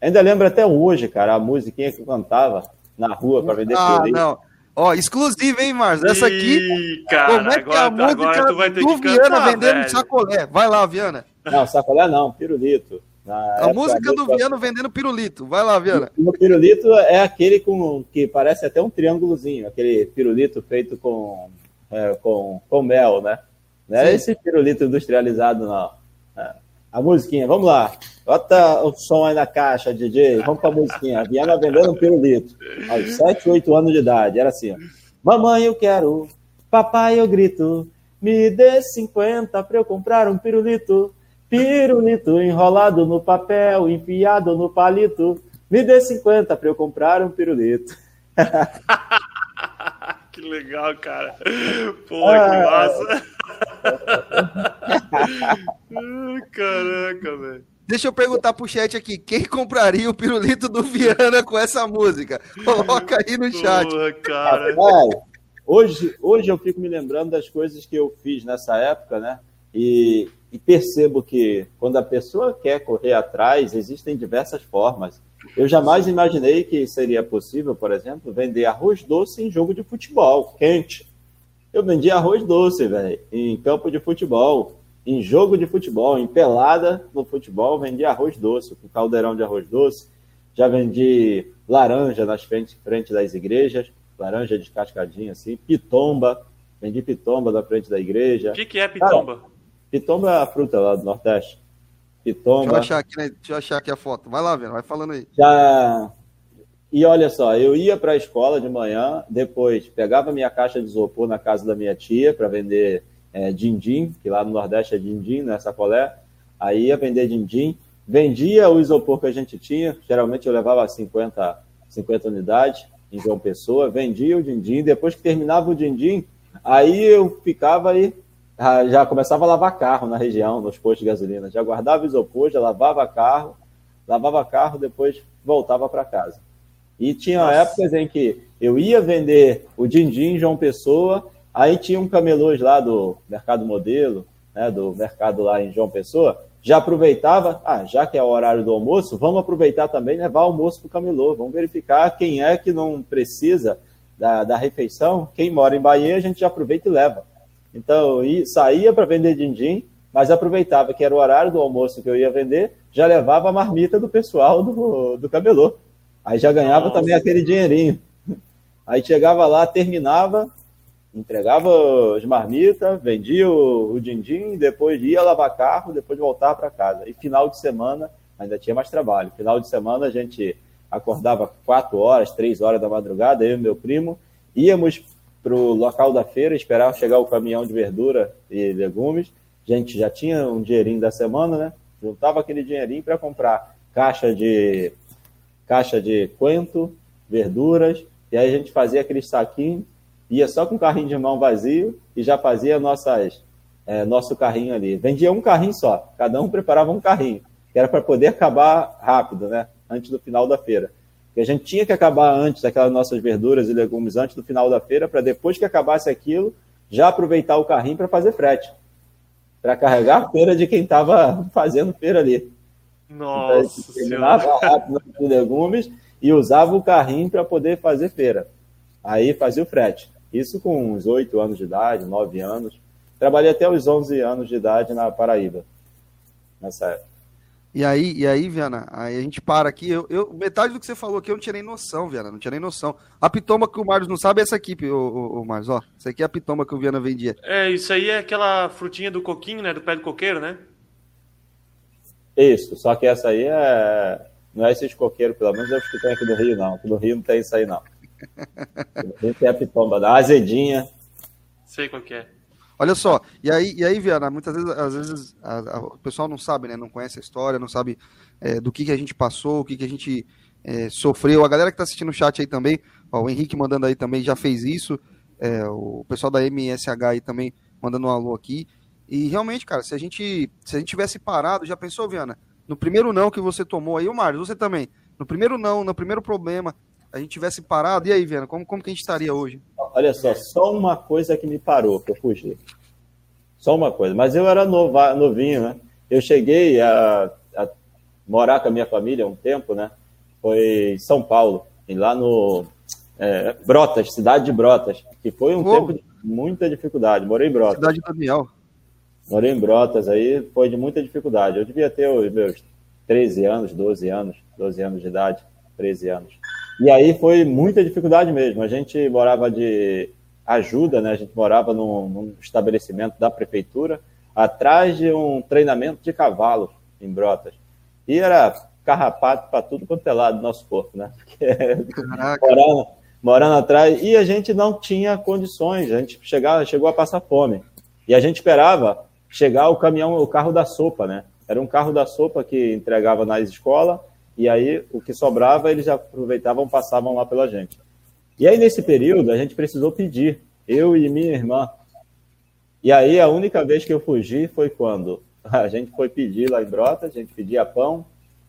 Ainda lembro até hoje, cara, a musiquinha que eu cantava na rua para vender ah, pirulito. Não. Ó, exclusiva, hein, Marcos? Essa aqui. Ih, cara, como é que é a música tu vai ter do que Viana cantar, vendendo velho. sacolé? Vai lá, Viana. Não, sacolé não, pirulito. A música do Viana vendendo pirulito. Vai lá, Viana. O pirulito é aquele com que parece até um triângulozinho, aquele pirulito feito com, é, com, com mel, né? Não é esse pirulito industrializado, não. É. A musiquinha, vamos lá. Bota o som aí na caixa, DJ. Vamos pra musiquinha. A Viana vendendo um pirulito. Aos 7, 8 anos de idade. Era assim, ó. Mamãe, eu quero. Papai, eu grito. Me dê 50 pra eu comprar um pirulito. Pirulito enrolado no papel, enfiado no palito. Me dê 50 para eu comprar um pirulito. que legal, cara. Pô, ah, que massa. Caraca, velho. Deixa eu perguntar pro chat aqui, quem compraria o pirulito do Viana com essa música? Coloca aí no chat. Porra, cara. hoje, hoje eu fico me lembrando das coisas que eu fiz nessa época, né? E e percebo que quando a pessoa quer correr atrás, existem diversas formas. Eu jamais imaginei que seria possível, por exemplo, vender arroz doce em jogo de futebol, quente. Eu vendi arroz doce, velho, em campo de futebol, em jogo de futebol, em pelada no futebol, vendi arroz doce, com caldeirão de arroz doce. Já vendi laranja nas frente, frente das igrejas, laranja descascadinha assim, pitomba, vendi pitomba na frente da igreja. O que, que é pitomba? Cara, Pitomba é a fruta lá do Nordeste. Pitomba. Deixa eu achar aqui, né? Deixa eu achar aqui a foto. Vai lá, vendo, vai falando aí. Já. E olha só, eu ia para a escola de manhã, depois pegava minha caixa de isopor na casa da minha tia para vender é, din-din, que lá no Nordeste é din-din, né, sacolé. Aí ia vender din-din, vendia o isopor que a gente tinha, geralmente eu levava 50, 50 unidades em João Pessoa, vendia o din-din, depois que terminava o din-din, aí eu ficava aí já começava a lavar carro na região, nos postos de gasolina. Já guardava isopor, já lavava carro, lavava carro, depois voltava para casa. E tinha Nossa. épocas em que eu ia vender o din-din João Pessoa, aí tinha um camelôs lá do Mercado Modelo, né, do mercado lá em João Pessoa, já aproveitava, ah, já que é o horário do almoço, vamos aproveitar também levar almoço para o camelô, vamos verificar quem é que não precisa da, da refeição, quem mora em Bahia, a gente já aproveita e leva. Então, saía para vender din-din, mas aproveitava que era o horário do almoço que eu ia vender, já levava a marmita do pessoal do, do camelô. Aí já ganhava Nossa. também aquele dinheirinho. Aí chegava lá, terminava, entregava as marmitas, vendia o, din-din, depois ia lavar carro, depois voltava para casa. E final de semana ainda tinha mais trabalho. Final de semana a gente acordava quatro horas, três horas da madrugada, eu e meu primo, íamos para o local da feira, esperava chegar o caminhão de verdura e legumes. A gente já tinha um dinheirinho da semana, né? Juntava aquele dinheirinho para comprar caixa de caixa de coentro, verduras, e aí a gente fazia aquele saquinho, ia só com o carrinho de mão vazio e já fazia nossas, é, nosso carrinho ali. Vendia um carrinho só, cada um preparava um carrinho, que era para poder acabar rápido, né? Antes do final da feira que a gente tinha que acabar antes daquelas nossas verduras e legumes antes do final da feira, para depois que acabasse aquilo, já aproveitar o carrinho para fazer frete, para carregar a feira de quem estava fazendo feira ali. Nossa! Então, terminava rápido os legumes e usava o carrinho para poder fazer feira. Aí fazia o frete. Isso com uns 8 anos de idade, 9 anos. Trabalhei até os 11 anos de idade na Paraíba, nessa época. E aí, e aí, Viana, aí a gente para aqui. Eu, eu, metade do que você falou aqui eu não tinha nem noção, Viana, não tinha nem noção. A pitoma que o Marcos não sabe é essa aqui, o, o, o Marcos, ó. Essa aqui é a pitoma que o Viana vendia. É, isso aí é aquela frutinha do coquinho, né? Do pé do coqueiro, né? Isso, só que essa aí é. Não é esses coqueiros, pelo menos é os que tem aqui no Rio, não. Aqui no Rio não tem isso aí, não. No Rio tem a pitoma, da azedinha. Sei qual que é. Olha só, e aí, e aí Viana, muitas vezes, às vezes a, a, o pessoal não sabe, né? Não conhece a história, não sabe é, do que, que a gente passou, o que, que a gente é, sofreu. A galera que está assistindo o chat aí também, ó, o Henrique mandando aí também já fez isso. É, o pessoal da MSH aí também mandando um alô aqui. E realmente, cara, se a gente se a gente tivesse parado, já pensou, Viana? No primeiro não que você tomou aí, o Mário, você também. No primeiro não, no primeiro problema, a gente tivesse parado, e aí, Viana, como, como que a gente estaria hoje? Olha só, só uma coisa que me parou, que eu fugi. Só uma coisa. Mas eu era nova, novinho, né? Eu cheguei a, a morar com a minha família um tempo, né? Foi em São Paulo, e lá no é, Brotas, cidade de Brotas, que foi um tempo de muita dificuldade. Morei em Brotas. Cidade de Daniel. Morei em Brotas, aí foi de muita dificuldade. Eu devia ter os meus 13 anos, 12 anos, 12 anos de idade, 13 anos. E aí foi muita dificuldade mesmo. A gente morava de ajuda, né? A gente morava num, num estabelecimento da prefeitura, atrás de um treinamento de cavalo em Brotas. E era carrapato para tudo quanto é lado do nosso corpo, né? morando, morando atrás. E a gente não tinha condições, a gente chegava, chegou a passar fome. E a gente esperava chegar o caminhão, o carro da sopa, né? Era um carro da sopa que entregava nas escolas e aí o que sobrava eles já aproveitavam, passavam lá pela gente. E aí nesse período a gente precisou pedir, eu e minha irmã. E aí a única vez que eu fugi foi quando a gente foi pedir lá em Brota, a gente pedia pão,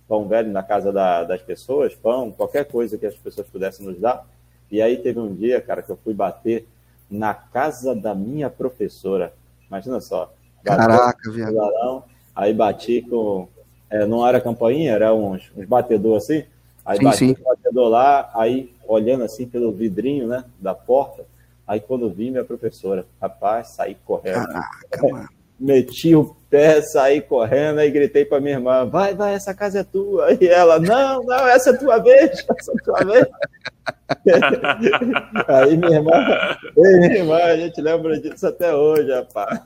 pão velho na casa da, das pessoas, pão, qualquer coisa que as pessoas pudessem nos dar. E aí teve um dia, cara, que eu fui bater na casa da minha professora. Imagina só. Caraca, viado. Aí bati com, é, não era campainha, era uns, uns batedor assim. Aí sim, bati o batedor lá, aí olhando assim pelo vidrinho, né, da porta. Aí quando vi minha professora, rapaz, saí correndo. Caraca, Meti o pé, saí correndo, aí gritei para minha irmã: vai, vai, essa casa é tua. E ela: não, não, essa é tua vez, essa é tua vez. aí minha irmã, minha irmã, a gente lembra disso até hoje, rapaz.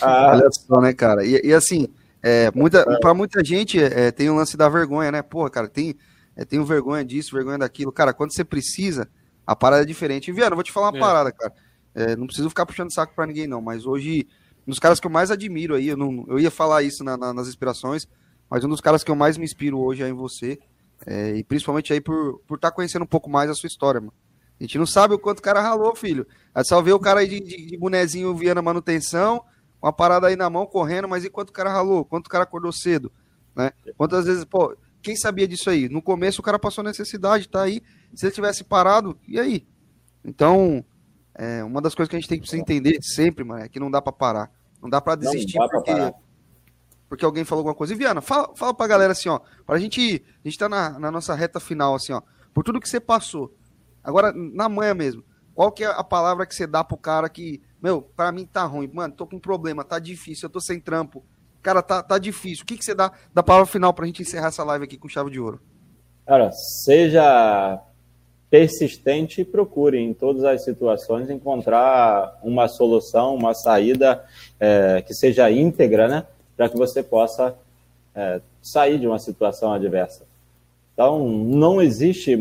Ah, Olha só, né, cara? E, e assim, é, muita, é. para muita gente é, tem o um lance da vergonha, né? Porra, cara, tem, é, tenho vergonha disso, vergonha daquilo. Cara, quando você precisa, a parada é diferente. E, Viana, eu vou te falar uma é. parada, cara. É, não preciso ficar puxando saco para ninguém, não. Mas hoje, um dos caras que eu mais admiro aí, eu, não, eu ia falar isso na, na, nas inspirações, mas um dos caras que eu mais me inspiro hoje é em você. É, e principalmente aí por estar por tá conhecendo um pouco mais a sua história, mano. A gente não sabe o quanto o cara ralou, filho. É só ver o cara aí de, de, de bonezinho Viana Manutenção uma parada aí na mão, correndo, mas enquanto o cara ralou, quanto o cara acordou cedo, né? Quantas vezes, pô, quem sabia disso aí? No começo o cara passou necessidade, tá aí. Se ele tivesse parado, e aí? Então, é, uma das coisas que a gente tem que entender sempre, mano, é que não dá para parar. Não dá para desistir dá porque, porque alguém falou alguma coisa. E Viana, fala, fala pra galera assim, ó, pra gente, a gente tá na, na nossa reta final, assim, ó, por tudo que você passou. Agora, na manhã mesmo, qual que é a palavra que você dá pro cara que meu, para mim tá ruim, mano, tô com um problema, tá difícil, eu tô sem trampo. Cara, tá, tá difícil. O que, que você dá da palavra final pra gente encerrar essa live aqui com chave de ouro? Cara, seja persistente e procure em todas as situações encontrar uma solução, uma saída é, que seja íntegra, né? Para que você possa é, sair de uma situação adversa. Então, não existe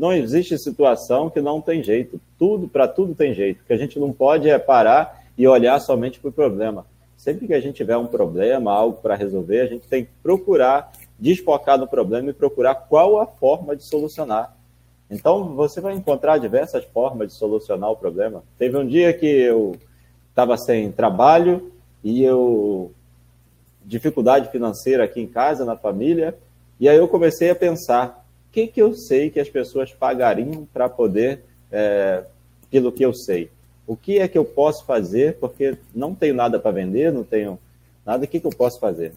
não existe situação que não tem jeito. Tudo, para tudo tem jeito. O que a gente não pode é parar e olhar somente para o problema. Sempre que a gente tiver um problema, algo para resolver, a gente tem que procurar desfocar no problema e procurar qual a forma de solucionar. Então, você vai encontrar diversas formas de solucionar o problema. Teve um dia que eu estava sem trabalho e eu dificuldade financeira aqui em casa, na família, e aí eu comecei a pensar o que, que eu sei que as pessoas pagariam para poder, é, pelo que eu sei? O que é que eu posso fazer? Porque não tenho nada para vender, não tenho nada, o que, que eu posso fazer?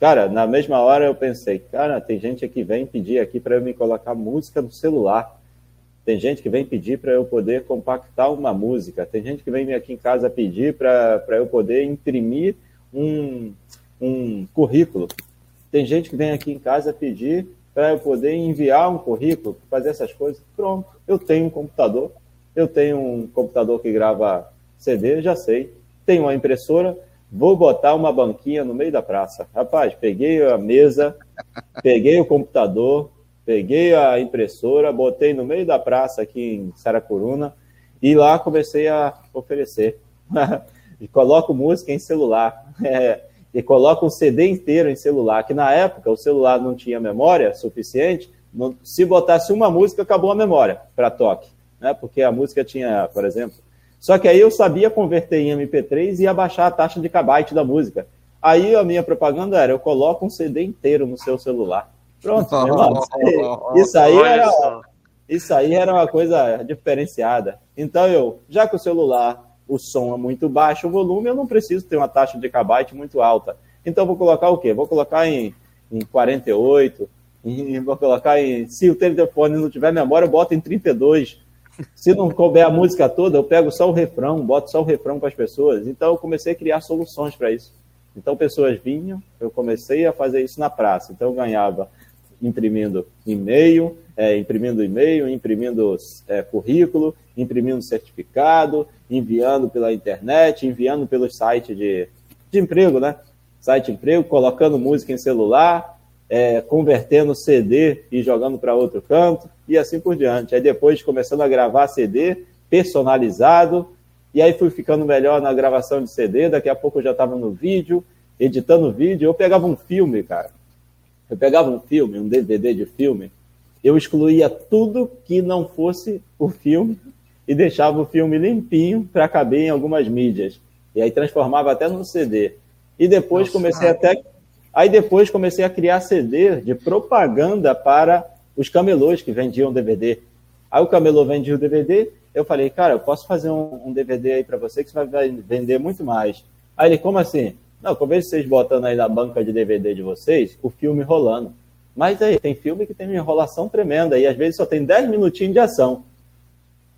Cara, na mesma hora eu pensei, cara, tem gente que vem pedir aqui para eu me colocar música no celular. Tem gente que vem pedir para eu poder compactar uma música. Tem gente que vem aqui em casa pedir para eu poder imprimir um, um currículo. Tem gente que vem aqui em casa pedir para eu poder enviar um currículo, fazer essas coisas. Pronto, eu tenho um computador, eu tenho um computador que grava CD, já sei. Tenho uma impressora, vou botar uma banquinha no meio da praça. Rapaz, peguei a mesa, peguei o computador, peguei a impressora, botei no meio da praça aqui em Saracuruna e lá comecei a oferecer. e coloco música em celular. É, e coloco um CD inteiro em celular, que na época o celular não tinha memória suficiente, não, se botasse uma música, acabou a memória para toque, né? porque a música tinha, por exemplo. Só que aí eu sabia converter em MP3 e abaixar a taxa de kbyte da música. Aí a minha propaganda era: eu coloco um CD inteiro no seu celular. Pronto, irmão, isso aí era, isso aí era uma coisa diferenciada. Então eu, já que o celular, o som é muito baixo, o volume, eu não preciso ter uma taxa de kbyte muito alta. Então vou colocar o quê? Vou colocar em, em 48, e vou colocar em. Se o telefone não tiver memória, eu boto em 32. Se não couber a música toda, eu pego só o refrão, boto só o refrão para as pessoas. Então eu comecei a criar soluções para isso. Então pessoas vinham, eu comecei a fazer isso na praça. Então eu ganhava imprimindo e-mail, é, imprimindo e-mail, imprimindo é, currículo, imprimindo certificado, enviando pela internet, enviando pelo site de, de emprego, né? Site de emprego, colocando música em celular, é, convertendo CD e jogando para outro canto, e assim por diante. Aí depois começando a gravar CD personalizado, e aí fui ficando melhor na gravação de CD, daqui a pouco eu já estava no vídeo, editando vídeo, eu pegava um filme, cara, eu pegava um filme, um DVD de filme, eu excluía tudo que não fosse o filme e deixava o filme limpinho para caber em algumas mídias. E aí transformava até no CD. E depois Nossa. comecei até. Aí depois comecei a criar CD de propaganda para os camelôs que vendiam DVD. Aí o camelô vendia o DVD, eu falei, cara, eu posso fazer um, um DVD aí para você que você vai vender muito mais. Aí ele, como assim? Não, eu vejo vocês botando aí na banca de DVD de vocês o filme rolando. Mas aí, tem filme que tem uma enrolação tremenda e às vezes só tem 10 minutinhos de ação.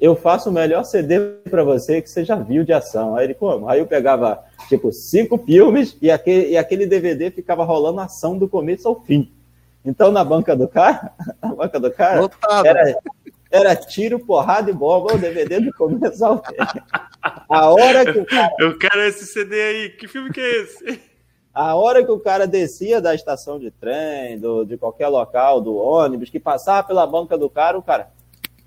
Eu faço o melhor CD para você que você já viu de ação. Aí ele, como? Aí eu pegava, tipo, cinco filmes e aquele, e aquele DVD ficava rolando ação do começo ao fim. Então, na banca do cara, na banca do cara, era, era tiro, porrada e bomba, o DVD do começo ao fim. A hora que o cara... Eu quero esse CD aí. Que filme que é esse? A hora que o cara descia da estação de trem, do, de qualquer local, do ônibus, que passava pela banca do cara, o cara.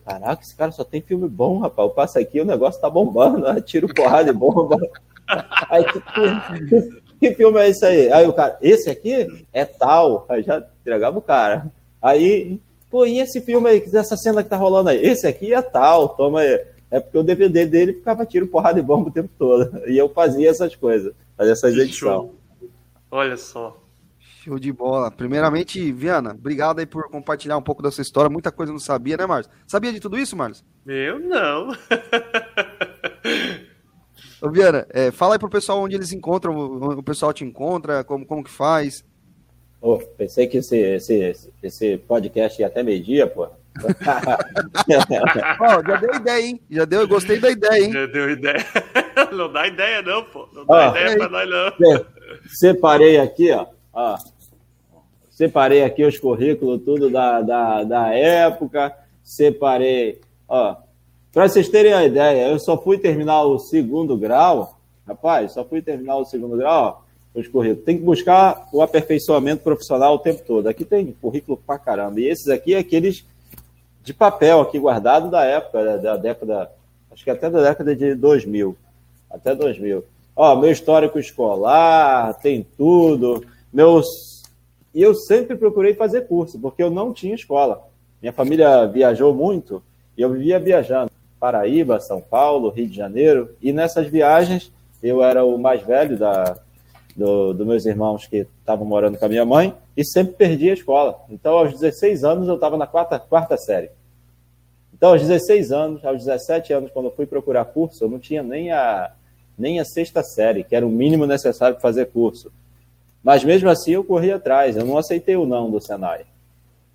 Caraca, esse cara só tem filme bom, rapaz. Eu passo aqui o negócio tá bombando, né? tiro porrada e bomba. Aí, que, que, que, filme é esse aí? Aí o cara, esse aqui é tal. Aí já entregava o cara. Aí, pô, e esse filme aí, essa cena que tá rolando aí? Esse aqui é tal, toma aí. É porque o DVD dele ficava tiro, porrada e bomba o tempo todo. E eu fazia essas coisas, fazia essas edições. Olha só. Show de bola. Primeiramente, Viana, obrigado aí por compartilhar um pouco da sua história. Muita coisa eu não sabia, né, Marcos? Sabia de tudo isso, Marcos? Eu não. Ô, Viana, é, fala aí pro pessoal onde eles encontram, o pessoal te encontra, como, como que faz. Oh, pensei que esse, esse, esse podcast ia até meio-dia, pô oh, já deu ideia, hein? Já deu, eu gostei da ideia, hein? Já deu ideia. Não dá ideia, não, pô. Não dá ideia aí. pra nós, não. Separei aqui, ó. ó. Separei aqui os currículos, tudo da, da, da época. Separei, ó. Para vocês terem a ideia, eu só fui terminar o segundo grau. Rapaz, só fui terminar o segundo grau, ó, os currículos. Tem que buscar o aperfeiçoamento profissional o tempo todo. Aqui tem currículo pra caramba. E esses aqui é aqueles de papel aqui guardado da época, da década, acho que até da década de 2000, até 2000. Ó, meu histórico escolar, tem tudo, meus... E eu sempre procurei fazer curso, porque eu não tinha escola. Minha família viajou muito e eu vivia viajando. Paraíba, São Paulo, Rio de Janeiro. E nessas viagens, eu era o mais velho da, do, dos meus irmãos que estavam morando com a minha mãe e sempre perdi a escola. Então, aos 16 anos, eu estava na quarta, quarta série. Então, aos 16 anos, aos 17 anos, quando eu fui procurar curso, eu não tinha nem a, nem a sexta série, que era o mínimo necessário para fazer curso. Mas mesmo assim, eu corri atrás, eu não aceitei o não do Senai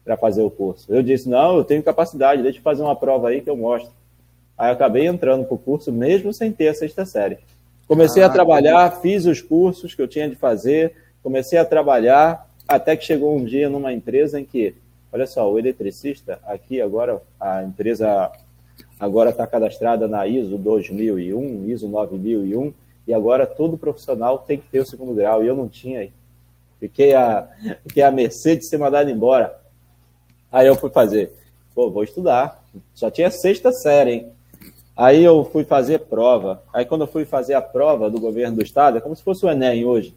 para fazer o curso. Eu disse: não, eu tenho capacidade, deixa eu fazer uma prova aí que eu mostro. Aí eu acabei entrando para o curso, mesmo sem ter a sexta série. Comecei ah, a trabalhar, fiz os cursos que eu tinha de fazer, comecei a trabalhar, até que chegou um dia numa empresa em que, olha só, o eletricista, aqui agora, a empresa agora está cadastrada na ISO 2001, ISO 9001, e agora todo profissional tem que ter o segundo grau, e eu não tinha. Fiquei a, fiquei a mercê de ser mandado embora. Aí eu fui fazer, pô, vou estudar. Só tinha sexta série, hein? Aí eu fui fazer prova. Aí quando eu fui fazer a prova do governo do estado, é como se fosse o Enem hoje.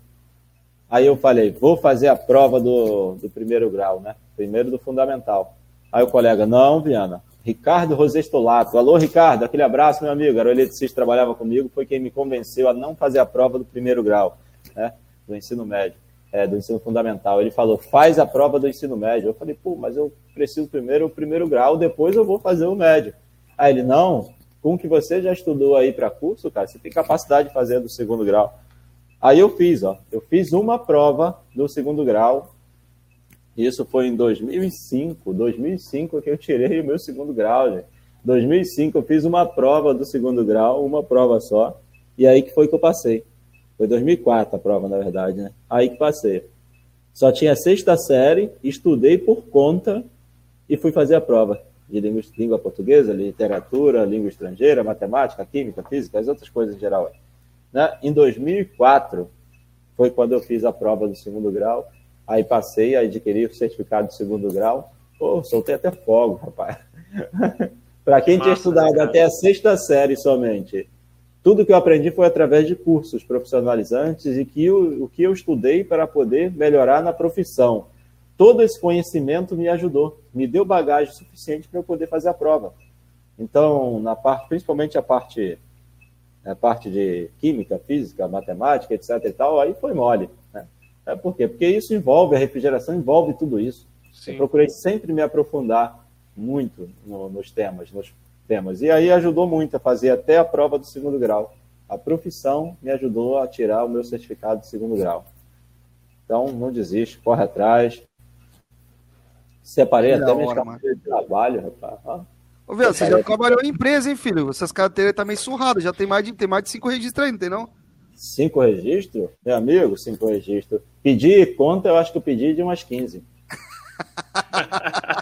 Aí eu falei, vou fazer a prova do, do primeiro grau, né? Primeiro do fundamental. Aí o colega, não, Viana, Ricardo Rosestolato. Alô, Ricardo, aquele abraço, meu amigo. Era o eletricista trabalhava comigo, foi quem me convenceu a não fazer a prova do primeiro grau, né? Do ensino médio, é, do ensino fundamental. Ele falou, faz a prova do ensino médio. Eu falei, pô, mas eu preciso primeiro o primeiro grau, depois eu vou fazer o médio. Aí ele, não, com o que você já estudou aí para curso, cara, você tem capacidade de fazer do segundo grau. Aí eu fiz, ó, eu fiz uma prova do segundo grau. Isso foi em 2005, 2005 que eu tirei o meu segundo grau, gente. 2005 eu fiz uma prova do segundo grau, uma prova só, e aí que foi que eu passei. Foi 2004 a prova, na verdade, né? Aí que passei. Só tinha sexta série, estudei por conta e fui fazer a prova de língua, língua portuguesa, literatura, língua estrangeira, matemática, química, física, as outras coisas em geral. Né? Em 2004 foi quando eu fiz a prova do segundo grau, aí passei, aí adquiri o certificado de segundo grau. Pô, soltei até fogo, rapaz. Para quem Massa, tinha estudado cara. até a sexta série somente, tudo que eu aprendi foi através de cursos profissionalizantes e que o, o que eu estudei para poder melhorar na profissão todo esse conhecimento me ajudou, me deu bagagem suficiente para eu poder fazer a prova. Então, na parte, principalmente a parte, a parte de química, física, matemática, etc. e tal, aí foi mole. Né? É por quê? Porque isso envolve, a refrigeração envolve tudo isso. Sim. Eu procurei sempre me aprofundar muito no, nos temas, nos temas. E aí ajudou muito a fazer até a prova do segundo grau. A profissão me ajudou a tirar o meu certificado de segundo grau. Então, não desiste, corre atrás, Separei até minhas carteiras de trabalho, rapaz. Ô, Viu, você já trabalhou em empresa, hein, filho? Essas carteiras tá meio surradas, já tem mais de, tem mais de cinco registros aí, não tem não? Cinco registros? Meu amigo, cinco registros. Pedi conta, eu acho que eu pedi de umas 15.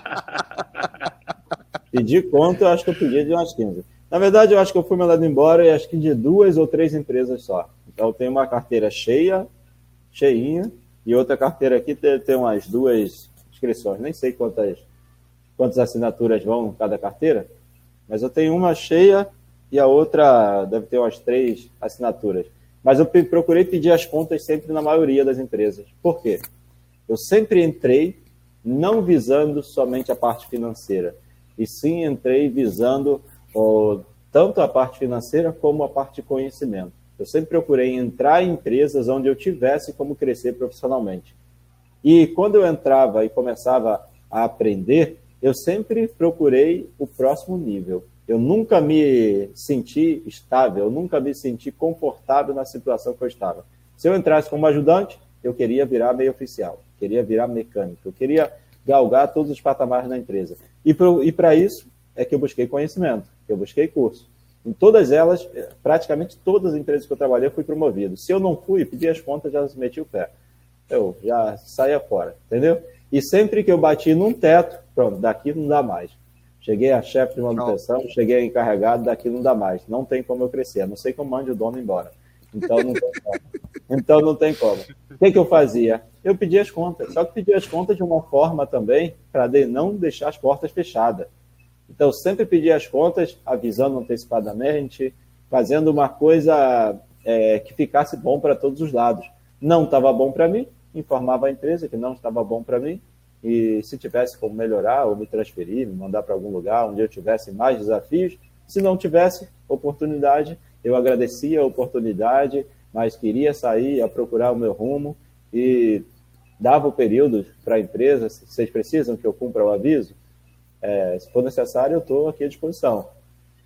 pedi conta, eu acho que eu pedi de umas 15. Na verdade, eu acho que eu fui mandado embora e acho que de duas ou três empresas só. Então, eu tenho uma carteira cheia, cheinha, e outra carteira aqui tem, tem umas duas inscrições. Nem sei quantas, quantas assinaturas vão em cada carteira, mas eu tenho uma cheia e a outra deve ter umas três assinaturas. Mas eu procurei pedir as contas sempre na maioria das empresas. Por quê? Eu sempre entrei não visando somente a parte financeira, e sim entrei visando tanto a parte financeira como a parte de conhecimento. Eu sempre procurei entrar em empresas onde eu tivesse como crescer profissionalmente. E quando eu entrava e começava a aprender, eu sempre procurei o próximo nível. Eu nunca me senti estável, eu nunca me senti confortável na situação que eu estava. Se eu entrasse como ajudante, eu queria virar meio oficial, queria virar mecânico, eu queria galgar todos os patamares da empresa. E para isso é que eu busquei conhecimento, eu busquei curso. Em todas elas, praticamente todas as empresas que eu trabalhei, eu fui promovido. Se eu não fui, pedi as contas, já meti o pé eu já saía fora, entendeu? E sempre que eu bati num teto, pronto, daqui não dá mais. Cheguei a chefe de manutenção, cheguei a encarregado, daqui não dá mais. Não tem como eu crescer, a não sei como mande o dono embora. Então não tem como. Então não tem como. O que, que eu fazia? Eu pedia as contas, só que pedia as contas de uma forma também para de não deixar as portas fechadas. Então sempre pedia as contas, avisando antecipadamente, fazendo uma coisa é, que ficasse bom para todos os lados. Não estava bom para mim, informava a empresa que não estava bom para mim e se tivesse como melhorar ou me transferir, me mandar para algum lugar onde eu tivesse mais desafios, se não tivesse oportunidade, eu agradecia a oportunidade, mas queria sair a procurar o meu rumo e dava o período para a empresa, se vocês precisam que eu cumpra o aviso, é, se for necessário, eu estou aqui à disposição.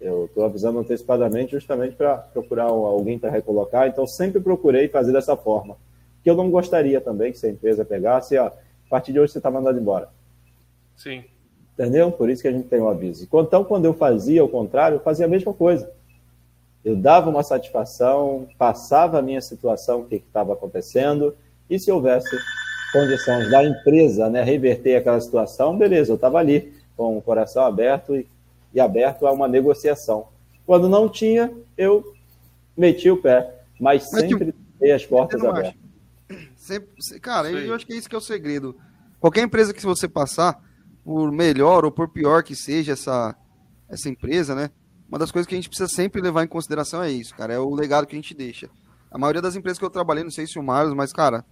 Eu estou avisando antecipadamente justamente para procurar alguém para recolocar, então sempre procurei fazer dessa forma que eu não gostaria também que se a empresa pegasse, ó, a partir de hoje você está mandado embora. Sim. Entendeu? Por isso que a gente tem o um aviso. Então, quando eu fazia o contrário, eu fazia a mesma coisa. Eu dava uma satisfação, passava a minha situação, o que estava acontecendo, e se houvesse condições da empresa né, reverter aquela situação, beleza, eu estava ali, com o coração aberto e, e aberto a uma negociação. Quando não tinha, eu meti o pé, mas, mas sempre deixei as portas abertas. Sempre, cara, Sim. eu acho que é isso que é o segredo. Qualquer empresa que você passar, por melhor ou por pior que seja essa, essa empresa, né? uma das coisas que a gente precisa sempre levar em consideração é isso, cara, é o legado que a gente deixa. A maioria das empresas que eu trabalhei, não sei se o Marlos, mas, cara,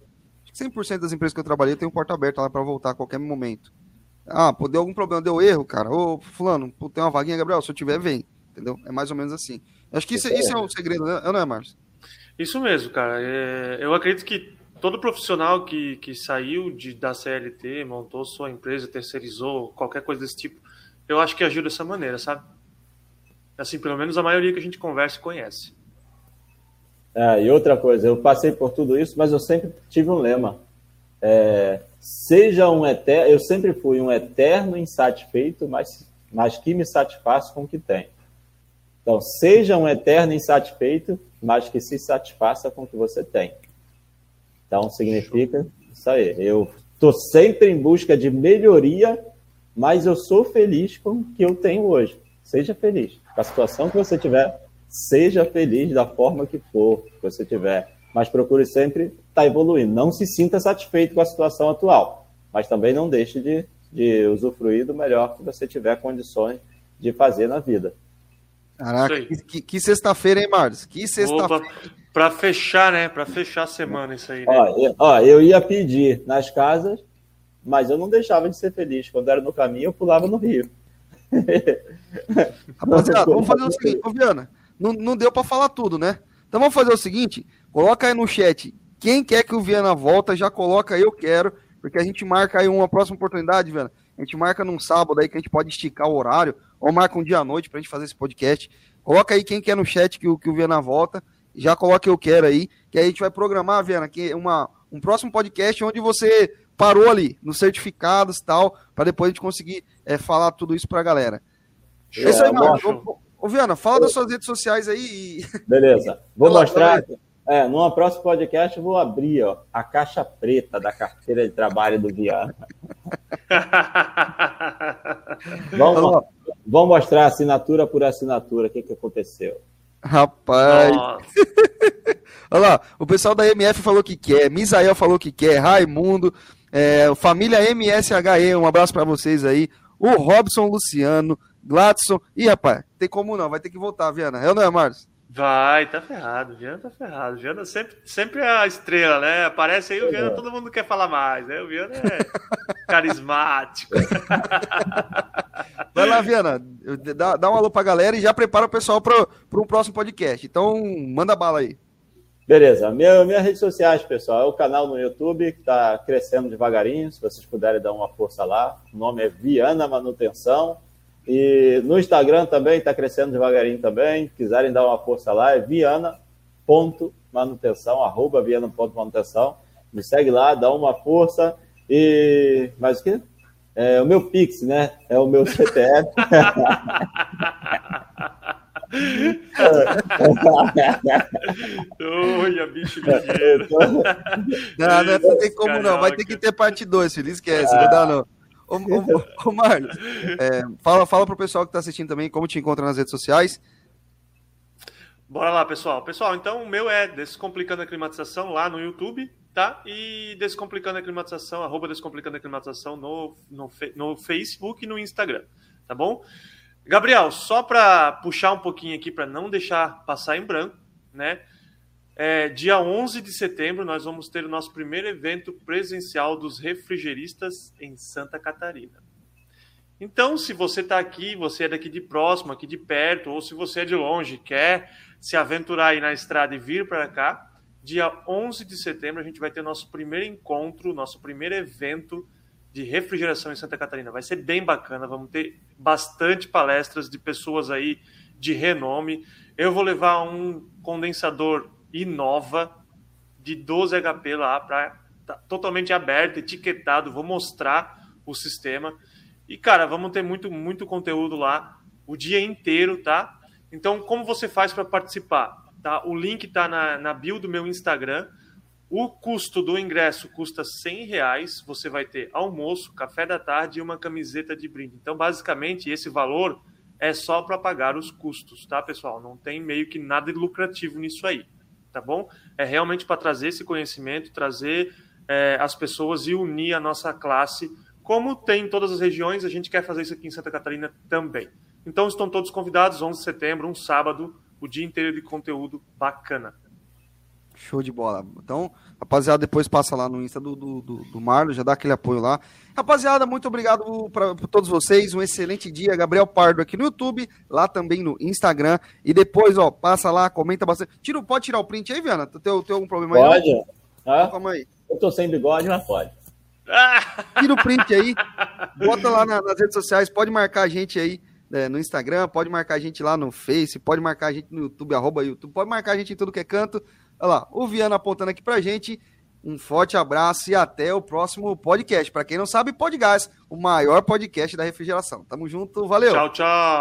100% das empresas que eu trabalhei tem um porta aberta lá para voltar a qualquer momento. Ah, pô, deu algum problema, deu erro, cara. Ô, fulano, pô, tem uma vaguinha, Gabriel, se eu tiver, vem. Entendeu? É mais ou menos assim. Acho que isso, isso é o um segredo, né? não é, Marcos? Isso mesmo, cara. É, eu acredito que todo profissional que, que saiu de, da CLT, montou sua empresa, terceirizou, qualquer coisa desse tipo, eu acho que ajuda dessa maneira, sabe? Assim, pelo menos a maioria que a gente conversa e conhece. É, e outra coisa, eu passei por tudo isso, mas eu sempre tive um lema. É, seja um eterno, eu sempre fui um eterno insatisfeito, mas, mas que me satisfaz com o que tem. Então, seja um eterno insatisfeito, mas que se satisfaça com o que você tem. Então, significa isso aí. Eu estou sempre em busca de melhoria, mas eu sou feliz com o que eu tenho hoje. Seja feliz. Com a situação que você tiver, seja feliz da forma que for que você tiver, mas procure sempre estar tá evoluindo. Não se sinta satisfeito com a situação atual, mas também não deixe de, de usufruir do melhor que você tiver condições de fazer na vida. Caraca, que, que, que sexta-feira, hein, Marcos? Que sexta-feira. Para fechar, né? Para fechar a semana, isso aí. Né? Ó, eu, ó, eu ia pedir nas casas, mas eu não deixava de ser feliz. Quando era no caminho, eu pulava no rio. Rapaziada, vamos fazer o seguinte, ô Viana não, não deu para falar tudo, né? Então vamos fazer o seguinte: coloca aí no chat quem quer que o Viana volta, já coloca eu quero, porque a gente marca aí uma próxima oportunidade, Viana. A gente marca num sábado aí que a gente pode esticar o horário, ou marca um dia à noite pra gente fazer esse podcast. Coloca aí quem quer no chat que o, que o Viana volta, já coloca eu quero aí, que aí a gente vai programar, Viana, que uma, um próximo podcast onde você parou ali, nos certificados e tal, para depois a gente conseguir é, falar tudo isso pra galera. É, isso aí, mano. Ô, Viana, fala das suas redes sociais aí. Beleza. Vou mostrar. É, numa próxima podcast eu vou abrir ó, a caixa preta da carteira de trabalho do Viana. vamos, vamos mostrar assinatura por assinatura o que, que aconteceu. Rapaz. Olha lá, o pessoal da MF falou que quer, Misael falou que quer, Raimundo, é, família MSHE, um abraço para vocês aí. O Robson Luciano, Gladson. Ih, rapaz, tem como não, vai ter que voltar, Viana. É ou não é, Marcos? Vai, tá ferrado. Viana tá ferrado. Viana sempre, sempre é a estrela, né? Aparece aí o Viana, é. todo mundo quer falar mais, né? O Viana é carismático. Vai lá, Viana. Dá, dá um alô pra galera e já prepara o pessoal para um próximo podcast. Então, manda bala aí. Beleza. Minha, minhas redes sociais, pessoal, é o canal no YouTube, que está crescendo devagarinho. Se vocês puderem dar uma força lá. O nome é Viana Manutenção. E no Instagram também está crescendo devagarinho também. Quiserem dar uma força lá, é viana.manutenção, arroba viana.manutenção. Me segue lá, dá uma força. E mais o quê? É o meu Pix, né? É o meu CPF. Olha, bicho ligeiro. Não, não, não tem como não. Vai ter que ter parte 2, filho. Esquece, não dá não. Ô, ô, ô Marlos, é, fala, fala pro pessoal que tá assistindo também como te encontra nas redes sociais. Bora lá, pessoal. Pessoal, então o meu é Descomplicando a Climatização lá no YouTube, tá? E Descomplicando a Climatização, arroba Descomplicando a Climatização no, no, no Facebook e no Instagram, tá bom? Gabriel, só para puxar um pouquinho aqui, para não deixar passar em branco, né? É, dia 11 de setembro, nós vamos ter o nosso primeiro evento presencial dos refrigeristas em Santa Catarina. Então, se você está aqui, você é daqui de próximo, aqui de perto, ou se você é de longe, quer se aventurar aí na estrada e vir para cá, dia 11 de setembro a gente vai ter nosso primeiro encontro, nosso primeiro evento de refrigeração em Santa Catarina. Vai ser bem bacana, vamos ter bastante palestras de pessoas aí de renome. Eu vou levar um condensador Inova de 12 HP lá para tá totalmente aberto, etiquetado, vou mostrar o sistema. E cara, vamos ter muito muito conteúdo lá o dia inteiro, tá? Então, como você faz para participar? Tá? O link está na, na bio do meu Instagram. O custo do ingresso custa 100 reais. Você vai ter almoço, café da tarde e uma camiseta de brinde. Então, basicamente, esse valor é só para pagar os custos, tá, pessoal? Não tem meio que nada lucrativo nisso aí tá bom? É realmente para trazer esse conhecimento, trazer é, as pessoas e unir a nossa classe. Como tem em todas as regiões, a gente quer fazer isso aqui em Santa Catarina também, Então estão todos convidados, 11 de setembro, um sábado, o dia inteiro de conteúdo bacana. Show de bola. Então, rapaziada, depois passa lá no Insta do, do, do, do Marlon, já dá aquele apoio lá. Rapaziada, muito obrigado para todos vocês. Um excelente dia. Gabriel Pardo aqui no YouTube, lá também no Instagram. E depois, ó, passa lá, comenta bastante. Tira, pode tirar o print aí, Viana? Tem, tem algum problema aí? Pode. Ah? Calma aí. Eu tô sem bigode, mas pode. Tira o print aí, bota lá na, nas redes sociais, pode marcar a gente aí né, no Instagram, pode marcar a gente lá no Face, pode marcar a gente no YouTube, arroba YouTube, pode marcar a gente em tudo que é canto. Olha lá, o Viana apontando aqui pra gente. Um forte abraço e até o próximo podcast. Para quem não sabe, Podgás, o maior podcast da refrigeração. Tamo junto, valeu. Tchau, tchau.